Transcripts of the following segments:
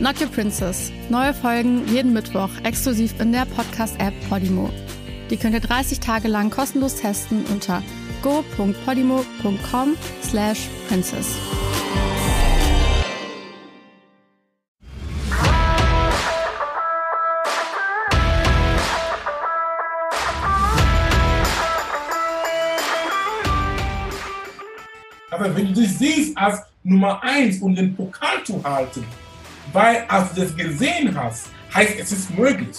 Not Your Princess. Neue Folgen jeden Mittwoch exklusiv in der Podcast-App Podimo. Die könnt ihr 30 Tage lang kostenlos testen unter go.podimo.com slash princess. Aber wenn du dich siehst als Nummer eins und den Pokal zu halten, weil als du das gesehen hast, heißt es ist möglich.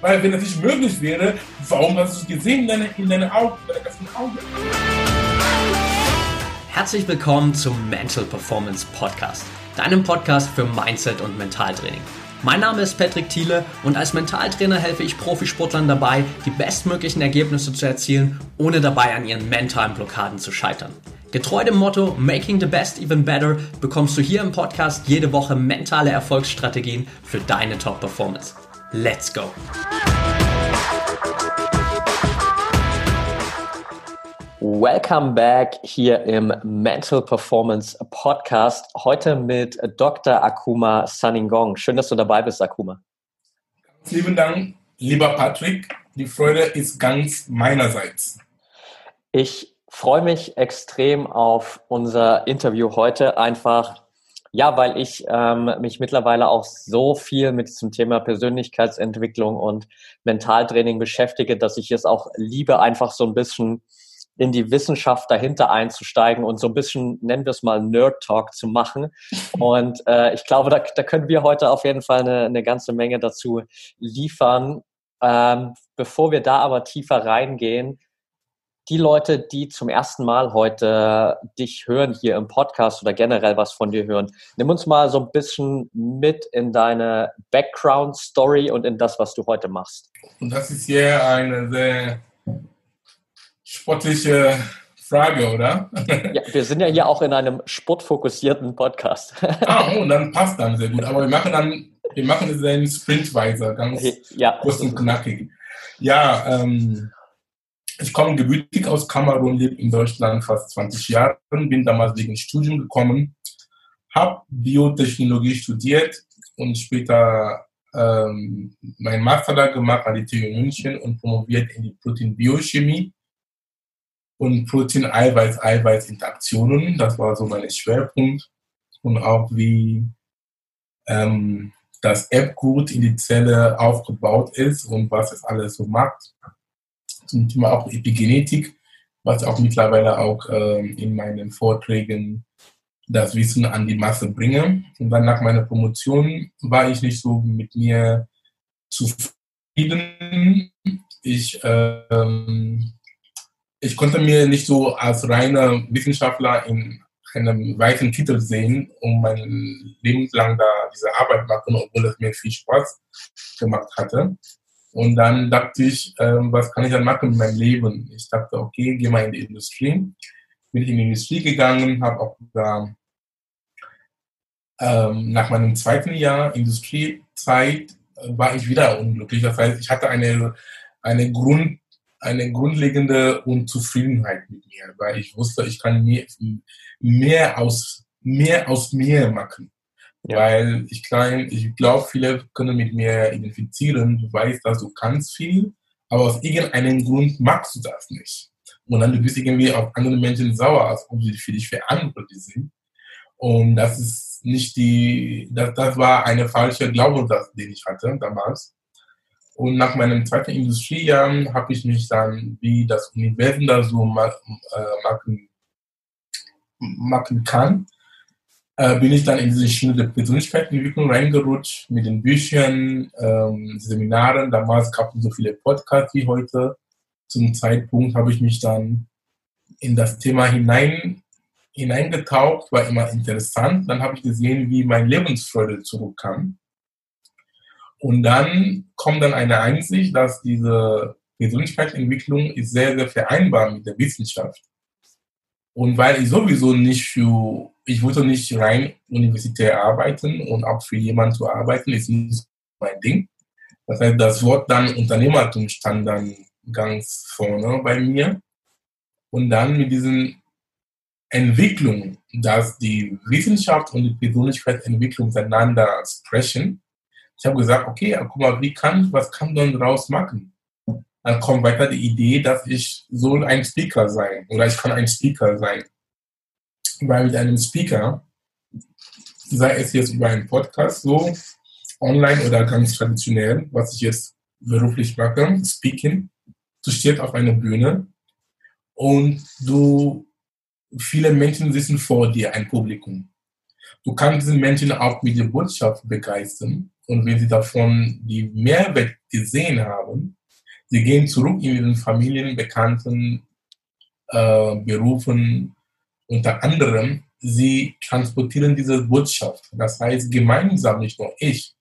Weil wenn es nicht möglich wäre, warum hast du es gesehen in deinen in deine Augen, in deine Augen? Herzlich willkommen zum Mental Performance Podcast, deinem Podcast für Mindset und Mentaltraining. Mein Name ist Patrick Thiele und als Mentaltrainer helfe ich Profisportlern dabei, die bestmöglichen Ergebnisse zu erzielen, ohne dabei an ihren mentalen Blockaden zu scheitern. Getreu dem Motto Making the Best Even Better bekommst du hier im Podcast jede Woche mentale Erfolgsstrategien für deine Top-Performance. Let's go! Welcome back hier im Mental Performance Podcast. Heute mit Dr. Akuma Saningong. Schön, dass du dabei bist, Akuma. Vielen Dank, lieber Patrick. Die Freude ist ganz meinerseits. Ich freue mich extrem auf unser Interview heute. Einfach, ja, weil ich ähm, mich mittlerweile auch so viel mit diesem Thema Persönlichkeitsentwicklung und Mentaltraining beschäftige, dass ich es auch liebe, einfach so ein bisschen in die Wissenschaft dahinter einzusteigen und so ein bisschen, nennen wir es mal, Nerd Talk zu machen. Und äh, ich glaube, da, da können wir heute auf jeden Fall eine, eine ganze Menge dazu liefern. Ähm, bevor wir da aber tiefer reingehen, die Leute, die zum ersten Mal heute dich hören hier im Podcast oder generell was von dir hören, nimm uns mal so ein bisschen mit in deine Background-Story und in das, was du heute machst. Und das ist hier eine sehr sportliche Frage, oder? Ja, wir sind ja hier auch in einem sportfokussierten Podcast. Ah, und dann passt dann sehr gut. Aber wir machen dann, wir machen es dann sprintweise, ganz ja. kurz und knackig. Ja, ähm, ich komme gebürtig aus Kamerun, lebe in Deutschland fast 20 Jahre, bin damals wegen Studium gekommen, habe Biotechnologie studiert und später ähm, meinen Master da gemacht an die TU München und promoviert in die Proteinbiochemie und Protein-Eiweiß-Eiweiß-Interaktionen. Das war so mein Schwerpunkt und auch wie ähm, das Erbgut in die Zelle aufgebaut ist und was es alles so macht zum Thema auch Epigenetik, was auch mittlerweile auch ähm, in meinen Vorträgen das Wissen an die Masse bringe. Und dann nach meiner Promotion war ich nicht so mit mir zufrieden. Ich, ähm, ich konnte mir nicht so als reiner Wissenschaftler in einem weiten Titel sehen, um mein Leben lang da diese Arbeit machen, obwohl es mir viel Spaß gemacht hatte. Und dann dachte ich, ähm, was kann ich dann machen in meinem Leben? Ich dachte, okay, geh mal in die Industrie. Bin ich in die Industrie gegangen, habe auch da ähm, nach meinem zweiten Jahr Industriezeit äh, war ich wieder unglücklich. Das heißt, ich hatte eine, eine, Grund, eine grundlegende Unzufriedenheit mit mir, weil ich wusste, ich kann mehr, mehr, aus, mehr aus mir machen. Ja. Weil ich ich glaube, viele können mit mir identifizieren. Du weißt, dass du kannst viel, aber aus irgendeinem Grund magst du das nicht. Und dann du bist irgendwie auf andere Menschen sauer, als ob sie für dich verantwortlich sind. Und das ist nicht die, das, das war eine falsche Glaubenssatz, den ich hatte damals. Und nach meinem zweiten Industriejahr habe ich mich dann, wie das Universum da so äh, machen, machen kann, äh, bin ich dann in diese Schiene der Persönlichkeitsentwicklung reingerutscht mit den Büchern, ähm, Seminaren. Damals gab es so viele Podcasts wie heute. Zum Zeitpunkt habe ich mich dann in das Thema hinein, hineingetaucht, war immer interessant. Dann habe ich gesehen, wie meine Lebensfreude zurückkam. Und dann kommt dann eine Einsicht, dass diese Persönlichkeitsentwicklung ist sehr, sehr vereinbar mit der Wissenschaft. Und weil ich sowieso nicht für, ich wollte nicht rein universitär arbeiten und auch für jemanden zu arbeiten, ist nicht mein Ding. Das heißt, das Wort dann Unternehmertum stand dann ganz vorne bei mir. Und dann mit diesen Entwicklung, dass die Wissenschaft und die Persönlichkeitsentwicklung miteinander sprechen. Ich habe gesagt, okay, guck mal, wie kann, was kann man daraus machen? Dann kommt weiter die Idee, dass ich soll ein Speaker sein oder ich kann ein Speaker sein. Weil mit einem Speaker, sei es jetzt über einen Podcast so, online oder ganz traditionell, was ich jetzt beruflich mache, Speaking, du stehst auf einer Bühne und du, viele Menschen sitzen vor dir, ein Publikum. Du kannst diesen Menschen auch mit der Botschaft begeistern und wenn sie davon die Mehrwert gesehen haben, sie gehen zurück in ihren Familien, Bekannten, äh, Berufen, unter anderem, sie transportieren diese Botschaft. Das heißt, gemeinsam, nicht nur ich,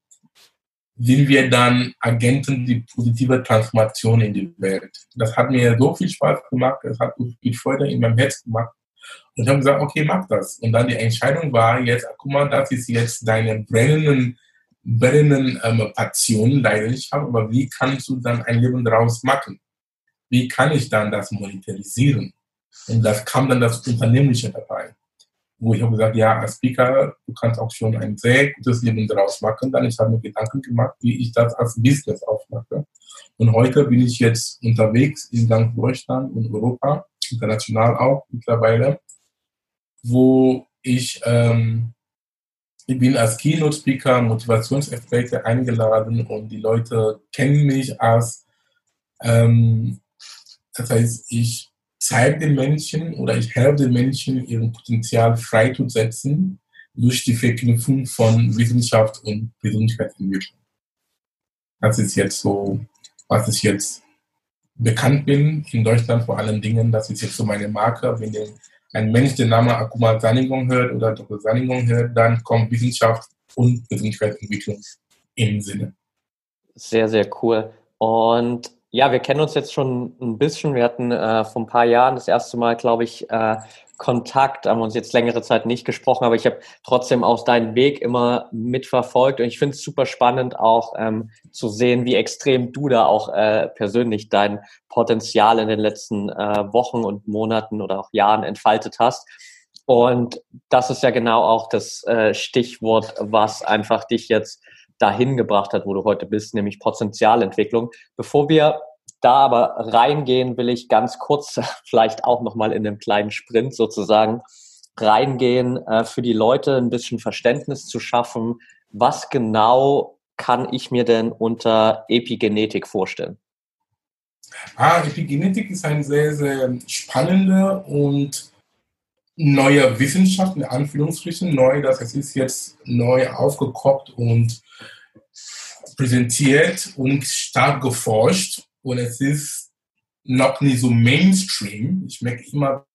sind wir dann Agenten die positive Transformation in die Welt. Das hat mir so viel Spaß gemacht, es hat so viel Freude in meinem Herz gemacht. Und ich habe gesagt, okay, mach das. Und dann die Entscheidung war jetzt, guck mal, das ist jetzt deine brennenden, brennenden ähm, Passion, Leidenschaft, aber wie kannst du dann ein Leben daraus machen? Wie kann ich dann das monetarisieren? Und das kam dann das Unternehmliche dabei wo ich habe gesagt, ja, als Speaker, du kannst auch schon ein sehr gutes Leben daraus machen. Dann ich habe mir Gedanken gemacht, wie ich das als Business aufmache. Und heute bin ich jetzt unterwegs in ganz Deutschland und Europa, international auch mittlerweile, wo ich, ähm, ich bin als Keynote-Speaker, Motivationsexperte eingeladen und die Leute kennen mich als, ähm, das heißt, ich zeige den Menschen oder ich helfe den Menschen, ihren Potenzial freizusetzen durch die Verknüpfung von Wissenschaft und Persönlichkeitsentwicklung. Das ist jetzt so, was ich jetzt bekannt bin in Deutschland vor allen Dingen. Das ist jetzt so meine Marke. Wenn ein Mensch den Namen Akuma Saningong hört oder Dr. Saningong hört, dann kommt Wissenschaft und Persönlichkeitsentwicklung im Sinne. Sehr, sehr cool. Und ja, wir kennen uns jetzt schon ein bisschen. Wir hatten äh, vor ein paar Jahren das erste Mal, glaube ich, äh, Kontakt, haben uns jetzt längere Zeit nicht gesprochen, aber ich habe trotzdem auch deinen Weg immer mitverfolgt und ich finde es super spannend auch ähm, zu sehen, wie extrem du da auch äh, persönlich dein Potenzial in den letzten äh, Wochen und Monaten oder auch Jahren entfaltet hast. Und das ist ja genau auch das äh, Stichwort, was einfach dich jetzt dahin gebracht hat, wo du heute bist, nämlich Potenzialentwicklung. Bevor wir da aber reingehen, will ich ganz kurz vielleicht auch nochmal in einem kleinen Sprint sozusagen reingehen, äh, für die Leute ein bisschen Verständnis zu schaffen. Was genau kann ich mir denn unter Epigenetik vorstellen? Ah, Epigenetik ist ein sehr, sehr spannender und neuer Wissenschaft, in Anführungsstrichen, neu, das ist jetzt neu aufgekocht und präsentiert und stark geforscht und es ist noch nicht so Mainstream. Ich merke immer,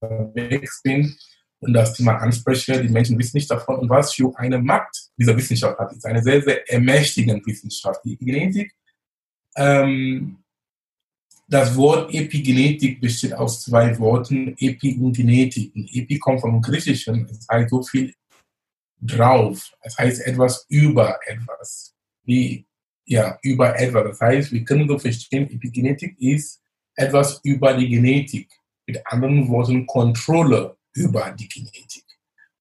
unterwegs bin und das Thema anspreche, die Menschen wissen nicht davon und was für eine Macht diese Wissenschaft hat. Es ist eine sehr, sehr ermächtigende Wissenschaft. Die Genetik, ähm, das Wort Epigenetik besteht aus zwei Worten, Epi und Genetik. Epi kommt vom Griechischen, es heißt so viel drauf. Es heißt etwas über etwas. Wie, ja, über etwas. Das heißt, wir können so verstehen, Epigenetik ist etwas über die Genetik. Mit anderen Worten, Kontrolle über die Genetik.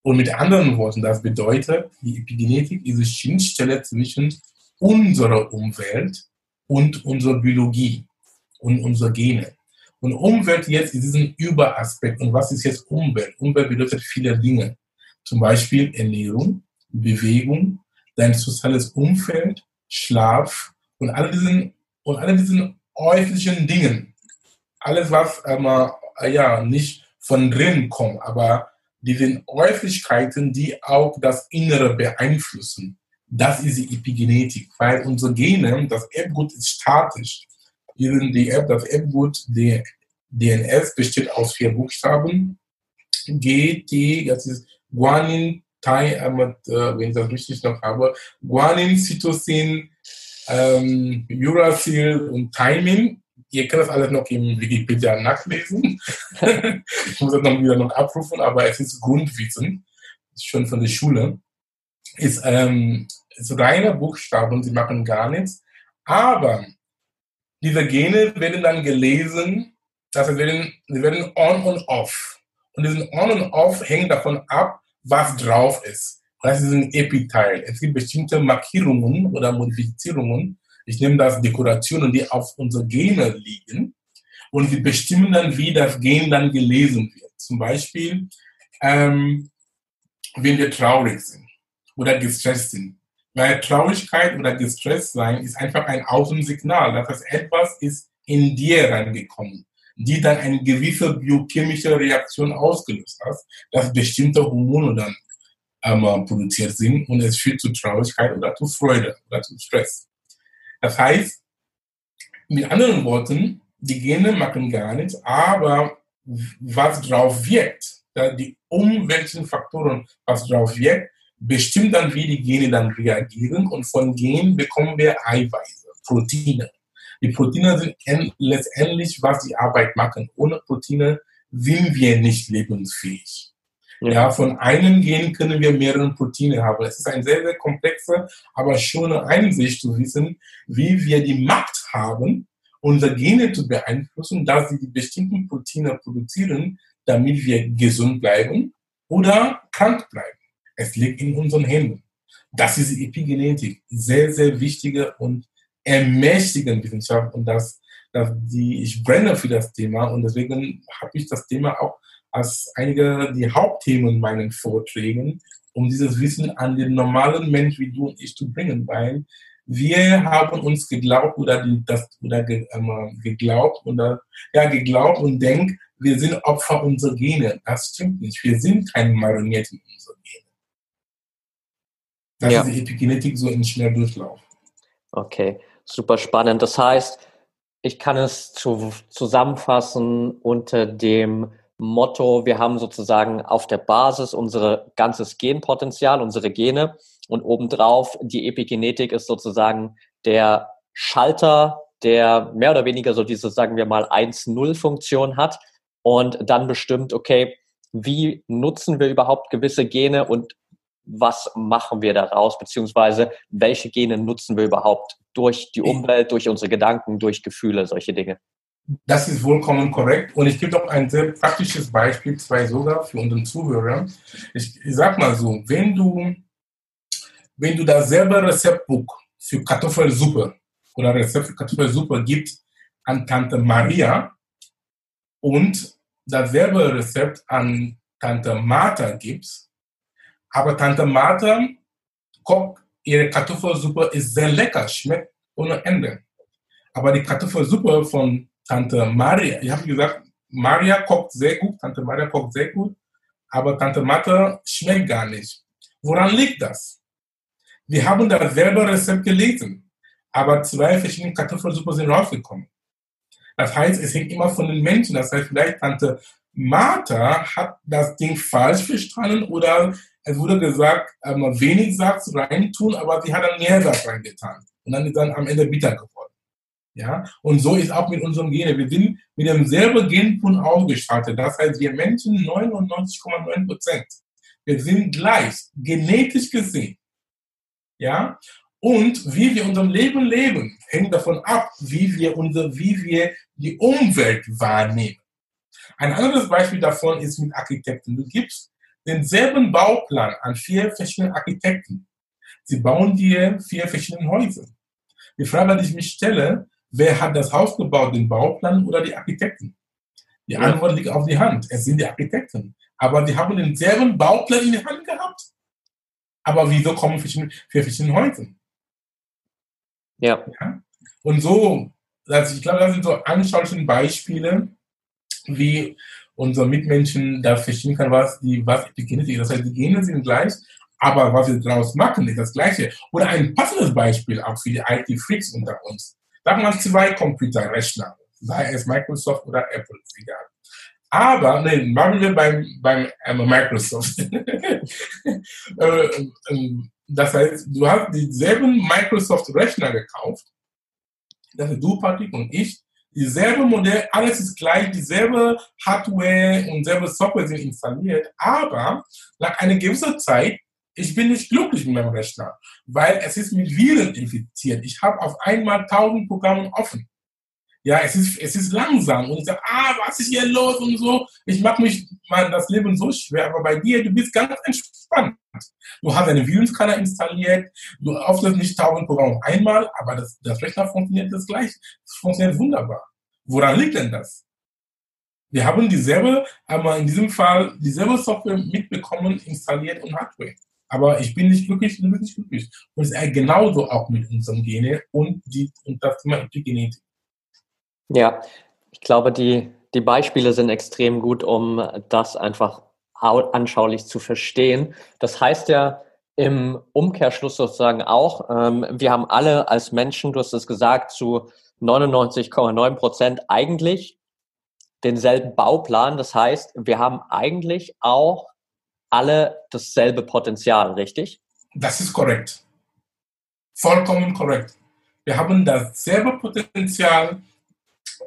Und mit anderen Worten, das bedeutet, die Epigenetik ist die Schnittstelle zwischen unserer Umwelt und unserer Biologie und unserer Gene. Und Umwelt jetzt ist diesen Überaspekt. Und was ist jetzt Umwelt? Umwelt bedeutet viele Dinge zum Beispiel Ernährung, Bewegung, dein soziales Umfeld, Schlaf und all diesen, und all diesen äußerlichen Dingen. Alles, was ähm, ja, nicht von drin kommt, aber diese Äußerlichkeiten, die auch das Innere beeinflussen. Das ist die Epigenetik, weil unsere Gene, das Erbgut ist statisch. Die, das Erbgut, der DNS besteht aus vier Buchstaben. G, T, das ist Guanin, Thai, äh, wenn ich das richtig noch habe, Guanin, Cytosin, ähm, Uracil und Thymine. Ihr könnt das alles noch im Wikipedia nachlesen. ich muss das noch wieder noch abrufen, aber es ist Grundwissen, schon von der Schule. Ist, ähm, ist reine Buchstaben, sie machen gar nichts. Aber diese Gene werden dann gelesen, dass sie werden, sie werden on und off. Und diesen on und off hängt davon ab, was drauf ist. Das ist ein Epiteil. Es gibt bestimmte Markierungen oder Modifizierungen. Ich nehme das Dekorationen, die auf unsere Gene liegen. Und wir bestimmen dann, wie das Gen dann gelesen wird. Zum Beispiel, ähm, wenn wir traurig sind oder gestresst sind. Weil Traurigkeit oder gestresst sein ist einfach ein Außensignal, dass das etwas ist in dir reingekommen, die dann eine gewisse biochemische Reaktion ausgelöst hat, dass bestimmte Hormone dann ähm, produziert sind und es führt zu Traurigkeit oder zu Freude oder zu Stress. Das heißt, mit anderen Worten, die Gene machen gar nichts, aber was drauf wirkt, die umweltlichen Faktoren, was drauf wirkt, bestimmt dann, wie die Gene dann reagieren und von Genen bekommen wir Eiweiße, Proteine. Die Proteine sind letztendlich, was die Arbeit machen. Ohne Proteine sind wir nicht lebensfähig. Ja, von einem Gen können wir mehrere Proteine haben. Es ist ein sehr, sehr komplexer, aber schon eine Einsicht zu wissen, wie wir die Macht haben, unsere Gene zu beeinflussen, dass sie die bestimmten Proteine produzieren, damit wir gesund bleiben oder krank bleiben. Es liegt in unseren Händen. Das ist die Epigenetik. Sehr, sehr wichtige und ermächtigende Wissenschaft. Und das, das die, ich brenne für das Thema. Und deswegen habe ich das Thema auch als einige die Hauptthemen in meinen Vorträgen, um dieses Wissen an den normalen Mensch wie du und ich zu bringen, weil wir haben uns geglaubt oder die, das oder ge, ähm, geglaubt oder ja geglaubt und denken, wir sind Opfer unserer Gene. Das stimmt nicht. Wir sind keine Marionetten unserer Gene. Das ja. ist die Epigenetik so in Schnelldurchlauf. Okay, super spannend. Das heißt, ich kann es zu, zusammenfassen unter dem Motto, wir haben sozusagen auf der Basis unser ganzes Genpotenzial, unsere Gene und obendrauf die Epigenetik ist sozusagen der Schalter, der mehr oder weniger so diese, sagen wir mal, 1-0-Funktion hat und dann bestimmt, okay, wie nutzen wir überhaupt gewisse Gene und was machen wir daraus, beziehungsweise welche Gene nutzen wir überhaupt durch die Umwelt, durch unsere Gedanken, durch Gefühle, solche Dinge. Das ist vollkommen korrekt. Und ich gebe auch ein sehr praktisches Beispiel, zwei sogar für unseren Zuhörer. Ich, ich sag mal so, wenn du, wenn du dasselbe Rezeptbuch für Kartoffelsuppe oder Rezept für Kartoffelsuppe gibt an Tante Maria und dasselbe Rezept an Tante Martha gibst, aber Tante Martha kocht ihre Kartoffelsuppe ist sehr lecker, schmeckt ohne Ende. Aber die Kartoffelsuppe von Tante Maria, ich habe gesagt, Maria kocht sehr gut, Tante Maria kocht sehr gut, aber Tante Martha schmeckt gar nicht. Woran liegt das? Wir haben dasselbe Rezept gelesen, aber zwei verschiedene Kartoffelsuppe sind rausgekommen. Das heißt, es hängt immer von den Menschen. Das heißt, vielleicht Tante Martha hat das Ding falsch verstanden oder es wurde gesagt, man wenig Salz reintun, aber sie hat dann mehr Salz reingetan. Und dann ist dann am Ende bitter geworden. Ja? Und so ist auch mit unserem Gene. Wir sind mit demselben Genpool ausgestattet. Das heißt, wir Menschen 99,9 Prozent. Wir sind gleich, genetisch gesehen. Ja? Und wie wir unser Leben leben, hängt davon ab, wie wir, unser, wie wir die Umwelt wahrnehmen. Ein anderes Beispiel davon ist mit Architekten. Du gibst denselben Bauplan an vier verschiedenen Architekten. Sie bauen dir vier verschiedene Häuser. Die Frage, die ich mich stelle, wer hat das Haus gebaut, den Bauplan oder die Architekten? Die. Antwort liegt auf die Hand. Es sind die Architekten. Aber die haben denselben Bauplan in der Hand gehabt. Aber wieso kommen für verschiedene Häuser? Ja. ja. Und so, also ich glaube, das sind so anschauliche Beispiele, wie unsere Mitmenschen da verstehen kann, was die, was die Gene sind. Das heißt, die Gene sind gleich, aber was wir daraus machen, ist das Gleiche. Oder ein passendes Beispiel auch für die IT-Freaks unter uns. Sagen wir zwei Computerrechner, sei es Microsoft oder Apple, egal. Aber, ne, machen wir beim, beim ähm, Microsoft. Äh, ähm, das heißt, du hast dieselben Microsoft-Rechner gekauft. Das ist du, Patrick, und ich. Dieselbe Modell, alles ist gleich, dieselbe Hardware und dieselbe Software sind installiert. Aber nach einer gewissen Zeit ich bin nicht glücklich mit meinem Rechner, weil es ist mit Viren infiziert. Ich habe auf einmal tausend Programme offen. Ja, es ist, es ist langsam und ich sage, ah, was ist hier los und so. Ich mache mich mal das Leben so schwer, aber bei dir, du bist ganz entspannt. Du hast einen Virenscanner installiert, du öffnest nicht tausend Programme einmal, aber das, das Rechner funktioniert das gleich. Es funktioniert wunderbar. Woran liegt denn das? Wir haben dieselbe, aber in diesem Fall dieselbe Software mitbekommen, installiert und Hardware. Aber ich bin nicht glücklich, du bist nicht glücklich. Und es ist genauso auch mit unserem Gene und, die, und das Thema Epigenetik. Ja, ich glaube, die, die Beispiele sind extrem gut, um das einfach anschaulich zu verstehen. Das heißt ja im Umkehrschluss sozusagen auch, ähm, wir haben alle als Menschen, du hast es gesagt, zu 99,9 Prozent eigentlich denselben Bauplan. Das heißt, wir haben eigentlich auch alle dasselbe Potenzial, richtig? Das ist korrekt. Vollkommen korrekt. Wir haben dasselbe Potenzial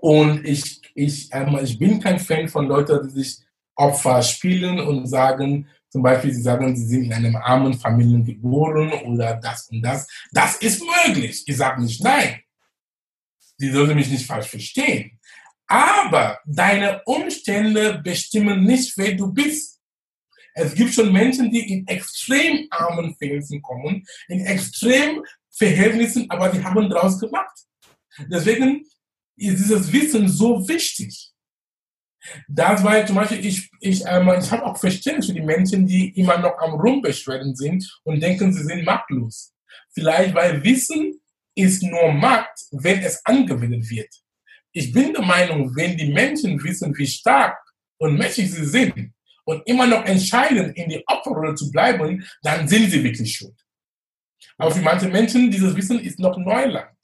und ich, ich, ähm, ich bin kein Fan von Leuten, die sich Opfer spielen und sagen, zum Beispiel, sie sagen, sie sind in einem armen Familien geboren oder das und das. Das ist möglich. Ich sage nicht nein. Sie sollten mich nicht falsch verstehen. Aber deine Umstände bestimmen nicht, wer du bist. Es gibt schon Menschen, die in extrem armen Verhältnissen kommen, in extrem Verhältnissen, aber die haben daraus gemacht. Deswegen ist dieses Wissen so wichtig. Das war zum Beispiel, ich, ich, ähm, ich habe auch Verständnis für die Menschen, die immer noch am Rumbeschweren sind und denken, sie sind machtlos. Vielleicht, weil Wissen ist nur Macht, wenn es angewendet wird. Ich bin der Meinung, wenn die Menschen wissen, wie stark und mächtig sie sind, und immer noch entscheiden, in die Opferrolle zu bleiben, dann sind sie wirklich schuld. Aber für manche Menschen, dieses Wissen ist noch Neuland.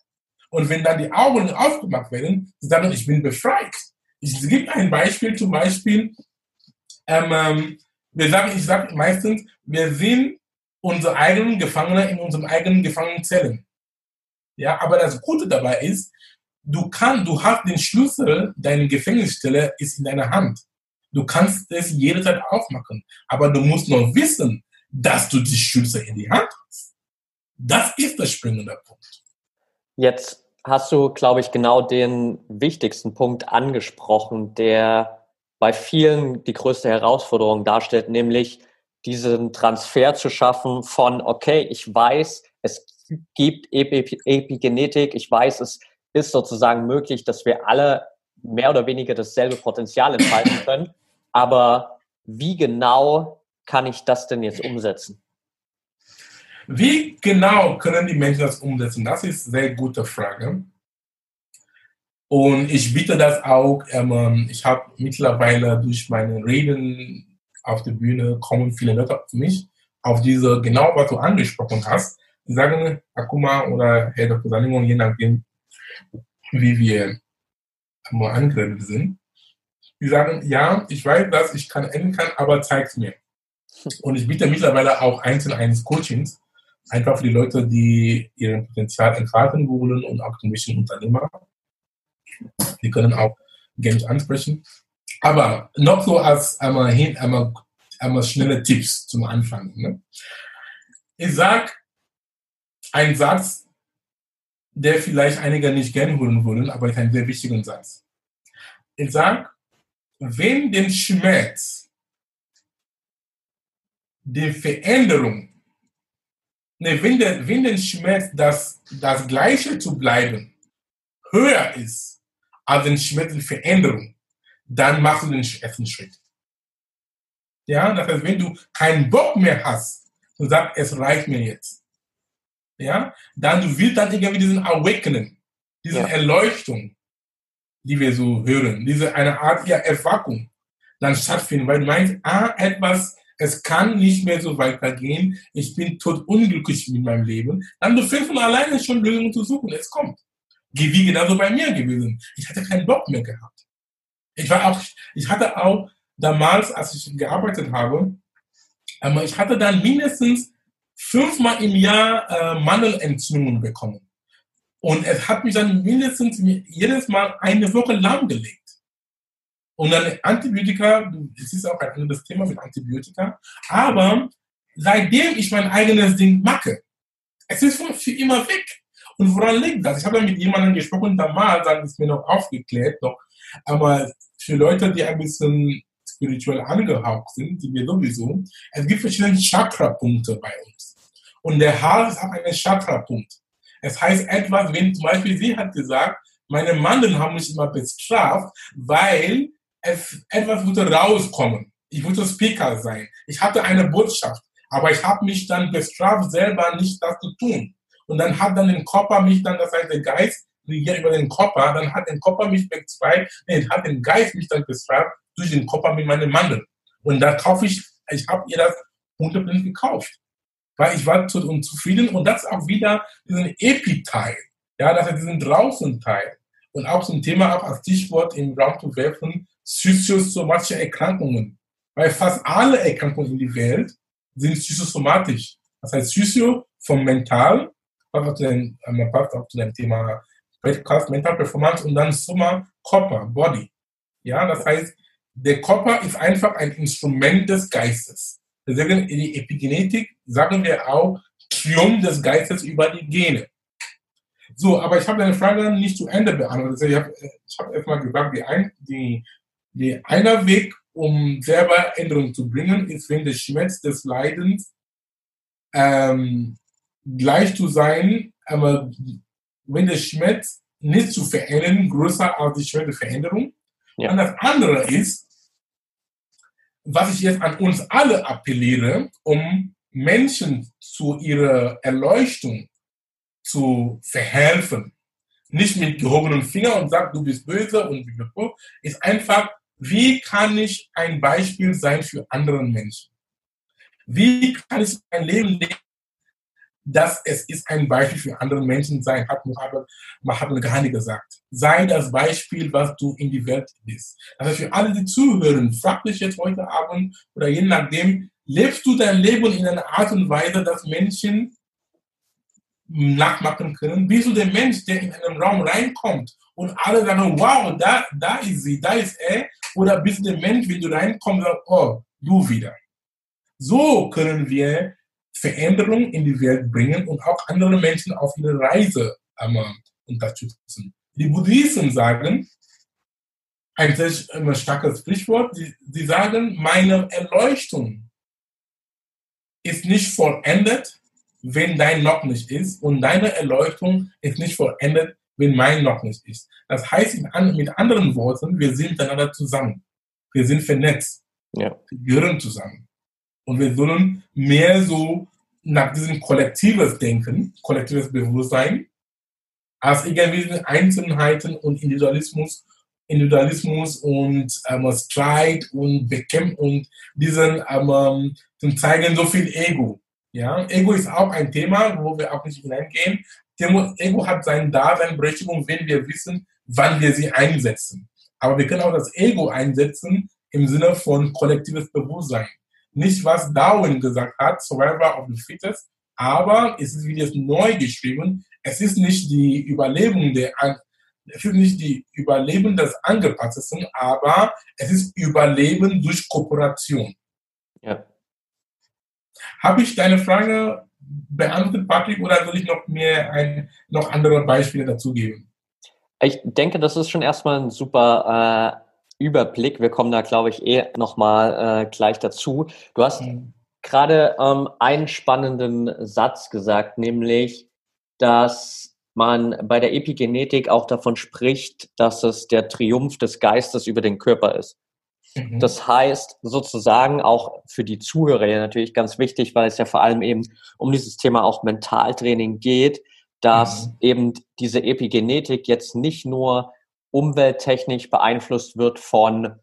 Und wenn dann die Augen aufgemacht werden, sie sagen, ich bin befreit. Ich gebe ein Beispiel, zum Beispiel, ähm, ähm wir sagen, ich sage meistens, wir sind unsere eigenen Gefangene in unseren eigenen Gefangenenzellen. Ja, aber das Gute dabei ist, du kannst, du hast den Schlüssel, deine Gefängnisstelle ist in deiner Hand. Du kannst es jederzeit aufmachen, aber du musst noch wissen, dass du die Schütze in die Hand hast. Das ist der springende Punkt. Jetzt hast du, glaube ich, genau den wichtigsten Punkt angesprochen, der bei vielen die größte Herausforderung darstellt, nämlich diesen Transfer zu schaffen von, okay, ich weiß, es gibt Epigenetik, ich weiß, es ist sozusagen möglich, dass wir alle mehr oder weniger dasselbe Potenzial entfalten können. Aber wie genau kann ich das denn jetzt umsetzen? Wie genau können die Menschen das umsetzen? Das ist eine sehr gute Frage. Und ich biete das auch, ähm, ich habe mittlerweile durch meine Reden auf der Bühne kommen viele Leute auf mich, auf diese, genau was du angesprochen hast. Die sagen, Akuma oder Herr Dr. Sanimon, je nachdem, wie wir angeredet sind die sagen, ja, ich weiß das, ich kann enden kann, aber zeig's mir. Und ich biete mittlerweile auch einzeln eines Coachings, einfach für die Leute, die ihren Potenzial entfalten wollen und auch ein bisschen Unternehmer. Die können auch gerne ansprechen. Aber noch so als einmal hin, einmal, einmal schnelle Tipps zum Anfang. Ne? Ich sag einen Satz, der vielleicht einige nicht gerne hören würden, aber ist ein sehr wichtiger Satz. Ich sag, wenn den Schmerz, die Veränderung, ne, wenn, der, wenn der Schmerz, das, das Gleiche zu bleiben, höher ist als den Schmerz der Veränderung, dann machst du den ersten Schritt. Ja, das heißt, wenn du keinen Bock mehr hast und sagst, es reicht mir jetzt, ja, dann du willst dann irgendwie diesen Awakening, diese ja. Erleuchtung, die wir so hören, diese eine Art ja, Erwackung dann stattfinden, weil du meinst, ah, etwas, es kann nicht mehr so weitergehen, ich bin tot unglücklich mit meinem Leben, dann fängst von alleine schon Lösungen zu suchen, es kommt. Wie genauso bei mir gewesen. Ich hatte keinen Bock mehr gehabt. Ich war auch, ich hatte auch damals, als ich gearbeitet habe, ähm, ich hatte dann mindestens fünfmal im Jahr äh, Mandelentzündungen bekommen. Und es hat mich dann mindestens jedes Mal eine Woche lahmgelegt. Und dann Antibiotika, es ist auch ein anderes Thema mit Antibiotika, aber seitdem ich mein eigenes Ding mache, es ist für immer weg. Und woran liegt das? Ich habe mit jemandem gesprochen damals, dann ist mir noch aufgeklärt, noch, aber für Leute, die ein bisschen spirituell angehaucht sind, die wir sowieso, es gibt verschiedene Chakra-Punkte bei uns. Und der Hals hat einen Chakra-Punkt. Es heißt etwas, wenn zum Beispiel sie hat gesagt, meine Mandeln haben mich immer bestraft, weil es etwas würde rauskommen. Ich würde Speaker sein. Ich hatte eine Botschaft, aber ich habe mich dann bestraft, selber nicht das zu tun. Und dann hat dann den Körper mich dann, das heißt der Geist regiert über den Körper, dann hat den Körper mich bestraft, nee, hat den Geist mich dann bestraft durch den Körper mit meinen Mandeln. Und da kaufe ich, ich habe ihr das 100% gekauft. Weil ich war zu unzufrieden und das ist auch wieder diesen Epi-Teil. Ja, das ist diesen Draußen-Teil. Und auch zum Thema, auch als Stichwort im Raum zu werfen, psychosomatische Erkrankungen. Weil fast alle Erkrankungen in der Welt sind psychosomatisch. Das heißt, Psycho vom Mental, dem, man passt auch zu dem Thema Mental Performance und dann Soma, Körper, Body. Ja, das heißt, der Körper ist einfach ein Instrument des Geistes. Deswegen in der Epigenetik sagen wir auch Triumph des Geistes über die Gene. So, aber ich habe deine Frage nicht zu Ende beantwortet. Ich habe hab erstmal gesagt, die, ein, die, die einer Weg, um selber Änderungen zu bringen, ist, wenn der Schmerz des Leidens ähm, gleich zu sein, aber wenn der Schmerz nicht zu verändern, größer als die Schwere Veränderung. Ja. Und das andere ist, was ich jetzt an uns alle appelliere, um Menschen zu ihrer Erleuchtung zu verhelfen. Nicht mit gehobenem Finger und sagt, du bist böse und ist einfach, wie kann ich ein Beispiel sein für andere Menschen? Wie kann ich ein Leben leben, dass es ist ein Beispiel für andere Menschen sein, hat Mahatma Gandhi gesagt. Sei das Beispiel, was du in die Welt bist. Also für alle, die zuhören, frag dich jetzt heute Abend oder je nachdem, lebst du dein Leben in einer Art und Weise, dass Menschen nachmachen können? Bist du der Mensch, der in einen Raum reinkommt und alle sagen, wow, da, da ist sie, da ist er? Oder bist du der Mensch, wenn du reinkommst, oh, du wieder? So können wir Veränderung in die Welt bringen und auch andere Menschen auf ihre Reise unterstützen. Die Buddhisten sagen, ein sehr starkes Sprichwort, die sagen, meine Erleuchtung ist nicht vollendet, wenn dein noch nicht ist und deine Erleuchtung ist nicht vollendet, wenn mein noch nicht ist. Das heißt mit anderen Worten, wir sind miteinander zusammen. Wir sind vernetzt. Ja. Wir gehören zusammen. Und wir sollen mehr so nach diesem kollektives Denken, kollektives Bewusstsein, als irgendwie Einzelheiten und Individualismus, Individualismus und ähm, Streit und Bekämpfen und diesen ähm, zum zeigen so viel Ego. Ja, Ego ist auch ein Thema, wo wir auch nicht hineingehen. Ego hat seine Daseinberechtigung, wenn wir wissen, wann wir sie einsetzen. Aber wir können auch das Ego einsetzen im Sinne von kollektives Bewusstsein nicht, was Darwin gesagt hat, Survivor of the Fittest, aber es ist wieder neu geschrieben. Es ist nicht die Überlebung der, es ist nicht die Überleben des Angepassten, aber es ist Überleben durch Kooperation. Ja. Habe ich deine Frage beantwortet, Patrick, oder soll ich noch mehr ein, noch andere Beispiele dazu geben? Ich denke, das ist schon erstmal ein super äh, Überblick. Wir kommen da, glaube ich, eh nochmal äh, gleich dazu. Du hast mhm. gerade ähm, einen spannenden Satz gesagt, nämlich, dass man bei der Epigenetik auch davon spricht, dass es der Triumph des Geistes über den Körper ist. Mhm. Das heißt sozusagen auch für die Zuhörer ja natürlich ganz wichtig, weil es ja vor allem eben um dieses Thema auch Mentaltraining geht, dass mhm. eben diese Epigenetik jetzt nicht nur umwelttechnisch beeinflusst wird von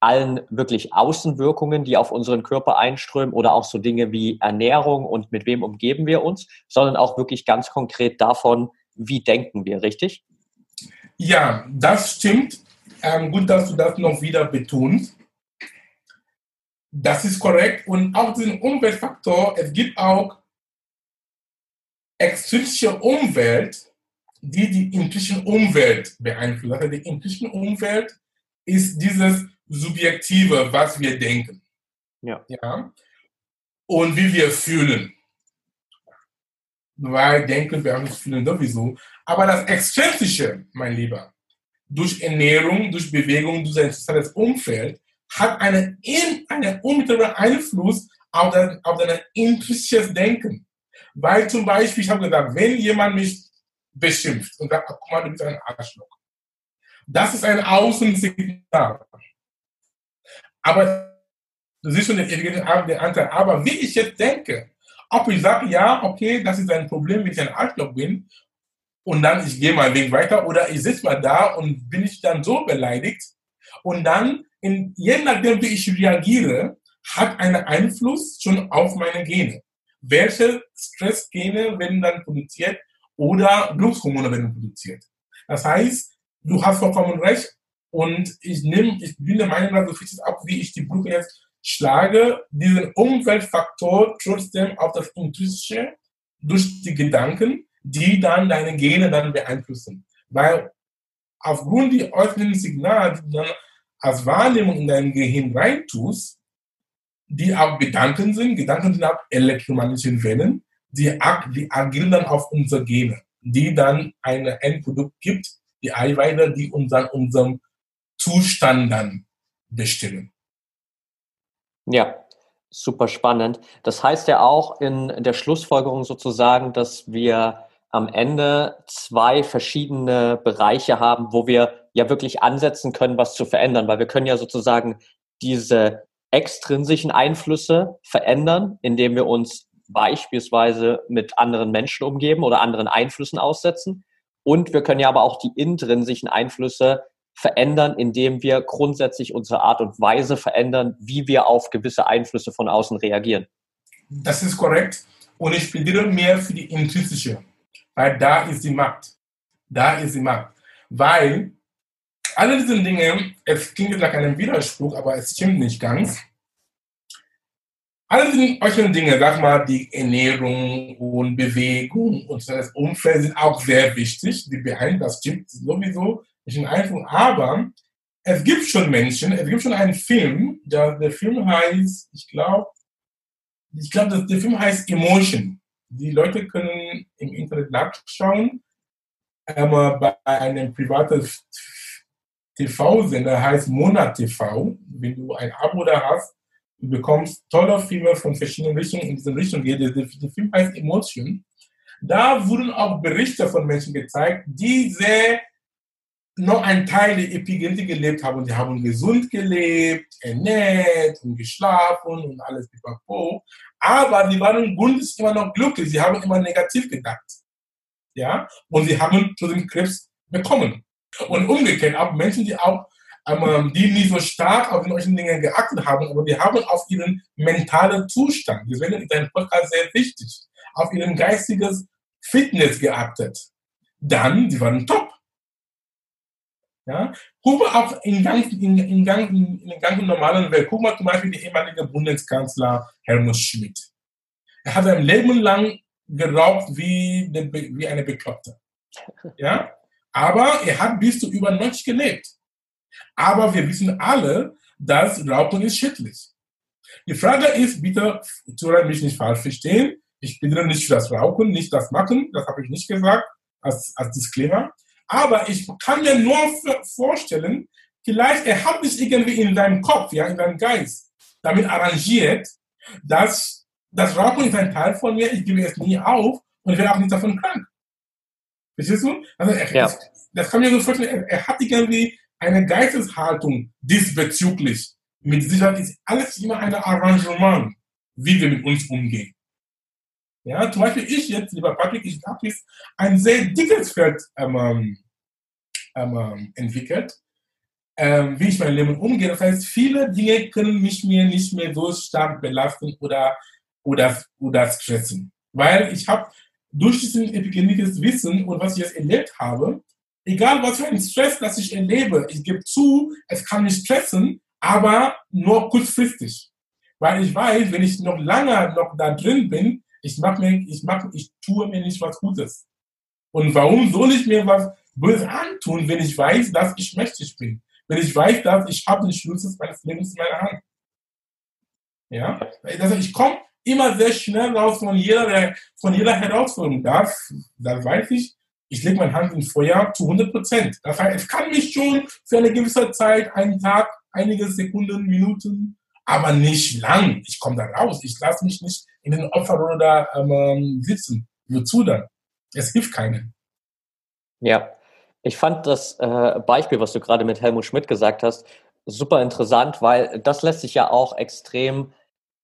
allen wirklich Außenwirkungen, die auf unseren Körper einströmen oder auch so Dinge wie Ernährung und mit wem umgeben wir uns, sondern auch wirklich ganz konkret davon, wie denken wir, richtig? Ja, das stimmt. ähm, gut, dass du das noch wieder betonst. Das ist korrekt. Und auch den Umweltfaktor, es gibt auch extrinsische Umwelt, die die intrinsische Umwelt beeinflusst. Also die intrinsische Umwelt ist dieses Subjektive, was wir denken. Ja. ja. Und wie wir fühlen. Weil denken, wir uns fühlen sowieso. Aber das Extrinsische, mein Lieber, durch Ernährung, durch Bewegung, durch ein soziales Umfeld, hat einen, einen unmittelbaren Einfluss auf dein, auf dein intrinsisches Denken. Weil zum Beispiel, ich habe gesagt, wenn jemand mich beschimpft und sagt, guck mal, du bist ein Arschloch. Das ist ein Außensignal. Aber du siehst schon den Anteil. Aber wie ich jetzt denke, ob ich sage, ja, okay, das ist ein Problem, wenn ich ein Arschloch bin, und dann ich gehe meinen Weg weiter, oder ich sitze mal da und bin ich dann so beleidigt, und dann, in, je nachdem, wie ich reagiere, hat einen Einfluss schon auf meine Gene. Welche Stressgene werden dann produziert oder Glückshormone werden produziert. Das heißt, du hast vollkommen recht und ich nehme, ich bin der Meinung, dass so viel ab, wie ich die Brücke jetzt schlage, diesen Umweltfaktor trotzdem auf das Intrinsische durch die Gedanken, die dann deine Gene dann beeinflussen. Weil aufgrund der äußeren Signale, die du dann als Wahrnehmung in dein Gehirn reintust, die auch Gedanken sind, Gedanken sind auch elektromagnetischen Wellen, die, die agieren dann auf unsere Gene, die dann ein Endprodukt gibt, die Eiweiße, die unseren, unseren Zustand dann bestimmen. Ja, super spannend. Das heißt ja auch in der Schlussfolgerung sozusagen, dass wir am Ende zwei verschiedene Bereiche haben, wo wir ja wirklich ansetzen können, was zu verändern, weil wir können ja sozusagen diese extrinsischen Einflüsse verändern, indem wir uns beispielsweise mit anderen Menschen umgeben oder anderen Einflüssen aussetzen. Und wir können ja aber auch die intrinsischen Einflüsse verändern, indem wir grundsätzlich unsere Art und Weise verändern, wie wir auf gewisse Einflüsse von außen reagieren. Das ist korrekt. Und ich plädiere mehr für die intrinsische, weil da ist die Macht. Da ist die Macht. Weil alle diese Dinge, es klingt nach einem Widerspruch, aber es stimmt nicht ganz. Alle diese Dinge, sag mal, die Ernährung und Bewegung und das Umfeld sind auch sehr wichtig. Die beeinflussen, das stimmt sowieso, nicht in Einfluss. Aber es gibt schon Menschen, es gibt schon einen Film, der, der Film heißt, ich glaube, ich glaube, der Film heißt Emotion. Die Leute können im Internet nachschauen. Aber bei einem privaten TV-Sender heißt Monat TV. Wenn du ein Abo da hast, Du bekommst tolle Filme von verschiedenen Richtungen in diese Richtung geht. Der, der Film heißt Emotion. Da wurden auch Berichte von Menschen gezeigt, die sehr noch einen Teil der Epigenetik gelebt haben. Die haben gesund gelebt, ernährt und geschlafen und alles pipapo. Aber sie waren im Grunde immer noch glücklich. Sie haben immer negativ gedacht. Ja? Und sie haben zu dem Krebs bekommen. Und umgekehrt auch Menschen, die auch ähm, die nicht so stark auf solchen Dinge geachtet haben, aber die haben auf ihren mentalen Zustand, deswegen ist ein Podcast sehr wichtig, auf ihren geistiges Fitness geachtet. Dann, die waren top. Ja? Guck mal auch in, ganz, in, in, gang, in, in ganzen normalen Welt. Guck mal zum Beispiel die ehemalige Bundeskanzler Helmut Schmidt. Er hat sein Leben lang geraubt wie, wie eine Bekloppte. Ja? Aber er hat bis zu über 90 gelebt. Aber wir wissen alle, dass Rauchen ist schädlich. Die Frage ist, bitte, Tura mich nicht falsch verstehen. Ich bin nicht für das Rauchen, nicht das Machen, das habe ich nicht gesagt, als, als Disclaimer. Aber ich kann mir nur vorstellen, vielleicht er hat sich irgendwie in seinem Kopf, ja, in seinem Geist damit arrangiert, dass das Rauchen ist ein Teil von mir, ich gebe es nie auf und ich werde auch nicht davon krank. Verstehst du? Also er, ja. das, das kann mir so vorstellen, er, er hat irgendwie eine Geisteshaltung diesbezüglich. Mit Sicherheit ist alles immer ein Arrangement, wie wir mit uns umgehen. Ja, zum Beispiel ich jetzt, lieber Patrick, ich habe jetzt ein sehr dickes Feld ähm, ähm, ähm, entwickelt, ähm, wie ich mein Leben umgehe. Das heißt, viele Dinge können mich mir nicht mehr so stark belasten oder, oder, oder stressen. Weil ich habe durch diesen epigenetisches Wissen und was ich jetzt erlebt habe, Egal was für ein Stress, das ich erlebe, ich gebe zu, es kann mich stressen, aber nur kurzfristig. Weil ich weiß, wenn ich noch lange noch da drin bin, ich mach mir, ich mach, ich tue mir nicht was Gutes. Und warum soll ich mir was Böses antun, wenn ich weiß, dass ich mächtig bin? Wenn ich weiß, dass ich habe den Schlüssel meines Lebens in meiner Hand. Ja, also ich komme immer sehr schnell raus von jeder, von jeder Herausforderung. Das, das weiß ich. Ich lege meine Hand ins Feuer zu 100 Prozent. Das heißt, es kann mich schon für eine gewisse Zeit, einen Tag, einige Sekunden, Minuten, aber nicht lang. Ich komme da raus. Ich lasse mich nicht in den Opferrolle da ähm, sitzen. Wozu dann? Es hilft keinen. Ja, ich fand das äh, Beispiel, was du gerade mit Helmut Schmidt gesagt hast, super interessant, weil das lässt sich ja auch extrem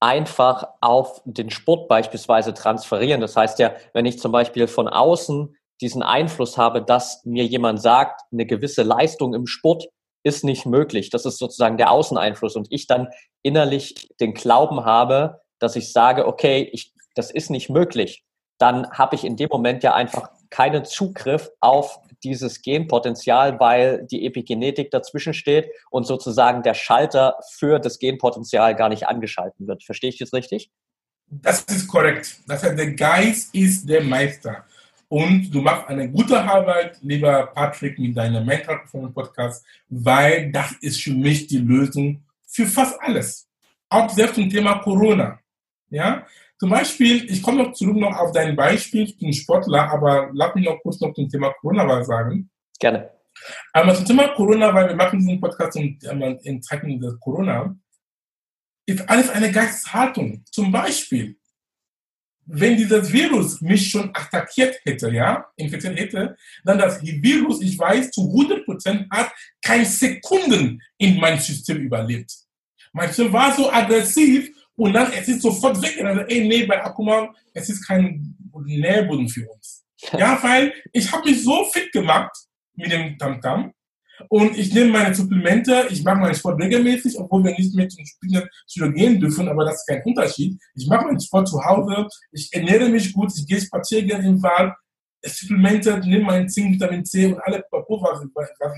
einfach auf den Sport beispielsweise transferieren. Das heißt ja, wenn ich zum Beispiel von außen diesen Einfluss habe, dass mir jemand sagt, eine gewisse Leistung im Sport ist nicht möglich. Das ist sozusagen der Außeneinfluss und ich dann innerlich den Glauben habe, dass ich sage, okay, ich, das ist nicht möglich. Dann habe ich in dem Moment ja einfach keinen Zugriff auf dieses Genpotenzial, weil die Epigenetik dazwischen steht und sozusagen der Schalter für das Genpotenzial gar nicht angeschalten wird. Verstehe ich das richtig? Das ist korrekt. Das heißt, der Geist ist der Meister. Und du machst eine gute Arbeit, lieber Patrick, mit deinem Performance Podcast, weil das ist für mich die Lösung für fast alles. Auch selbst zum Thema Corona. Ja, zum Beispiel, ich komme noch zurück noch auf dein Beispiel zum Sportler, aber lass mich noch kurz noch zum Thema Corona was sagen. Gerne. Aber zum Thema Corona, weil wir machen diesen Podcast in, in Zeiten des Corona, ist alles eine Geisteshaltung. Zum Beispiel, wenn dieses Virus mich schon attackiert hätte, ja, infiziert hätte, dann das Virus, ich weiß, zu 100% hat kein Sekunden in mein System überlebt. Mein System war so aggressiv und dann, es ist sofort weg. Und dann, ey, nee, bei Akuma, es ist kein Nährboden für uns. Ja, weil ich habe mich so fit gemacht mit dem Tamtam. -Tam, und ich nehme meine Supplemente, ich mache meinen Sport regelmäßig, obwohl wir nicht mehr zum Spielen gehen dürfen, aber das ist kein Unterschied. Ich mache meinen Sport zu Hause, ich ernähre mich gut, ich gehe spazieren im Wald, Supplemente, nehme meinen Zink, Vitamin C und alle Papo, was,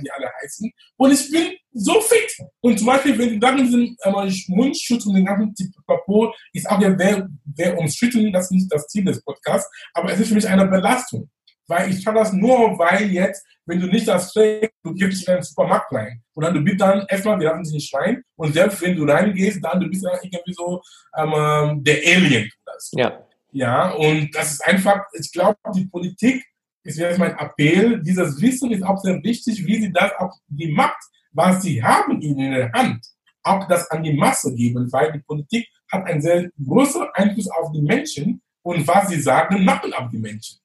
die alle heißen. Und ich bin so fit. Und zum Beispiel, wenn die sagen, diesen äh, Mundschutz und den ganzen Papo ist auch ja sehr, sehr umstritten, das ist nicht das Ziel des Podcasts, aber es ist für mich eine Belastung. Weil ich kann das nur, weil jetzt, wenn du nicht das trägst, du gehst in einen Supermarkt rein. Und dann du bist dann erstmal, wir haben sie nicht rein. Und selbst wenn du reingehst, dann du bist dann irgendwie so ähm, der Alien. So. Ja. Ja, und das ist einfach, ich glaube, die Politik ist jetzt mein Appell. Dieses Wissen ist auch sehr wichtig, wie sie das auch die Macht, was sie haben in der Hand, auch das an die Masse geben, weil die Politik hat einen sehr großen Einfluss auf die Menschen und was sie sagen, machen auch die Menschen.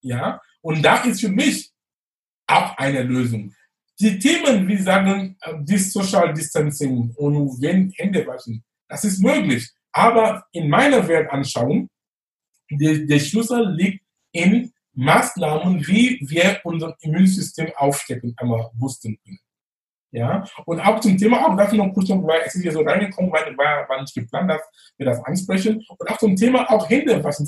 Ja, und da ist für mich auch eine Lösung. Die Themen, wie sagen, äh, die Social Distancing und wenn Hände waschen, das ist möglich. Aber in meiner Weltanschauung der, der Schlüssel liegt in Maßnahmen, wie wir unser Immunsystem aufstecken, einmal wussten können. Ja, und auch zum Thema, auch dafür noch kurz weil es ist hier so reingekommen, weil war, war nicht geplant, dass wir das ansprechen. Und auch zum Thema auch Hände waschen,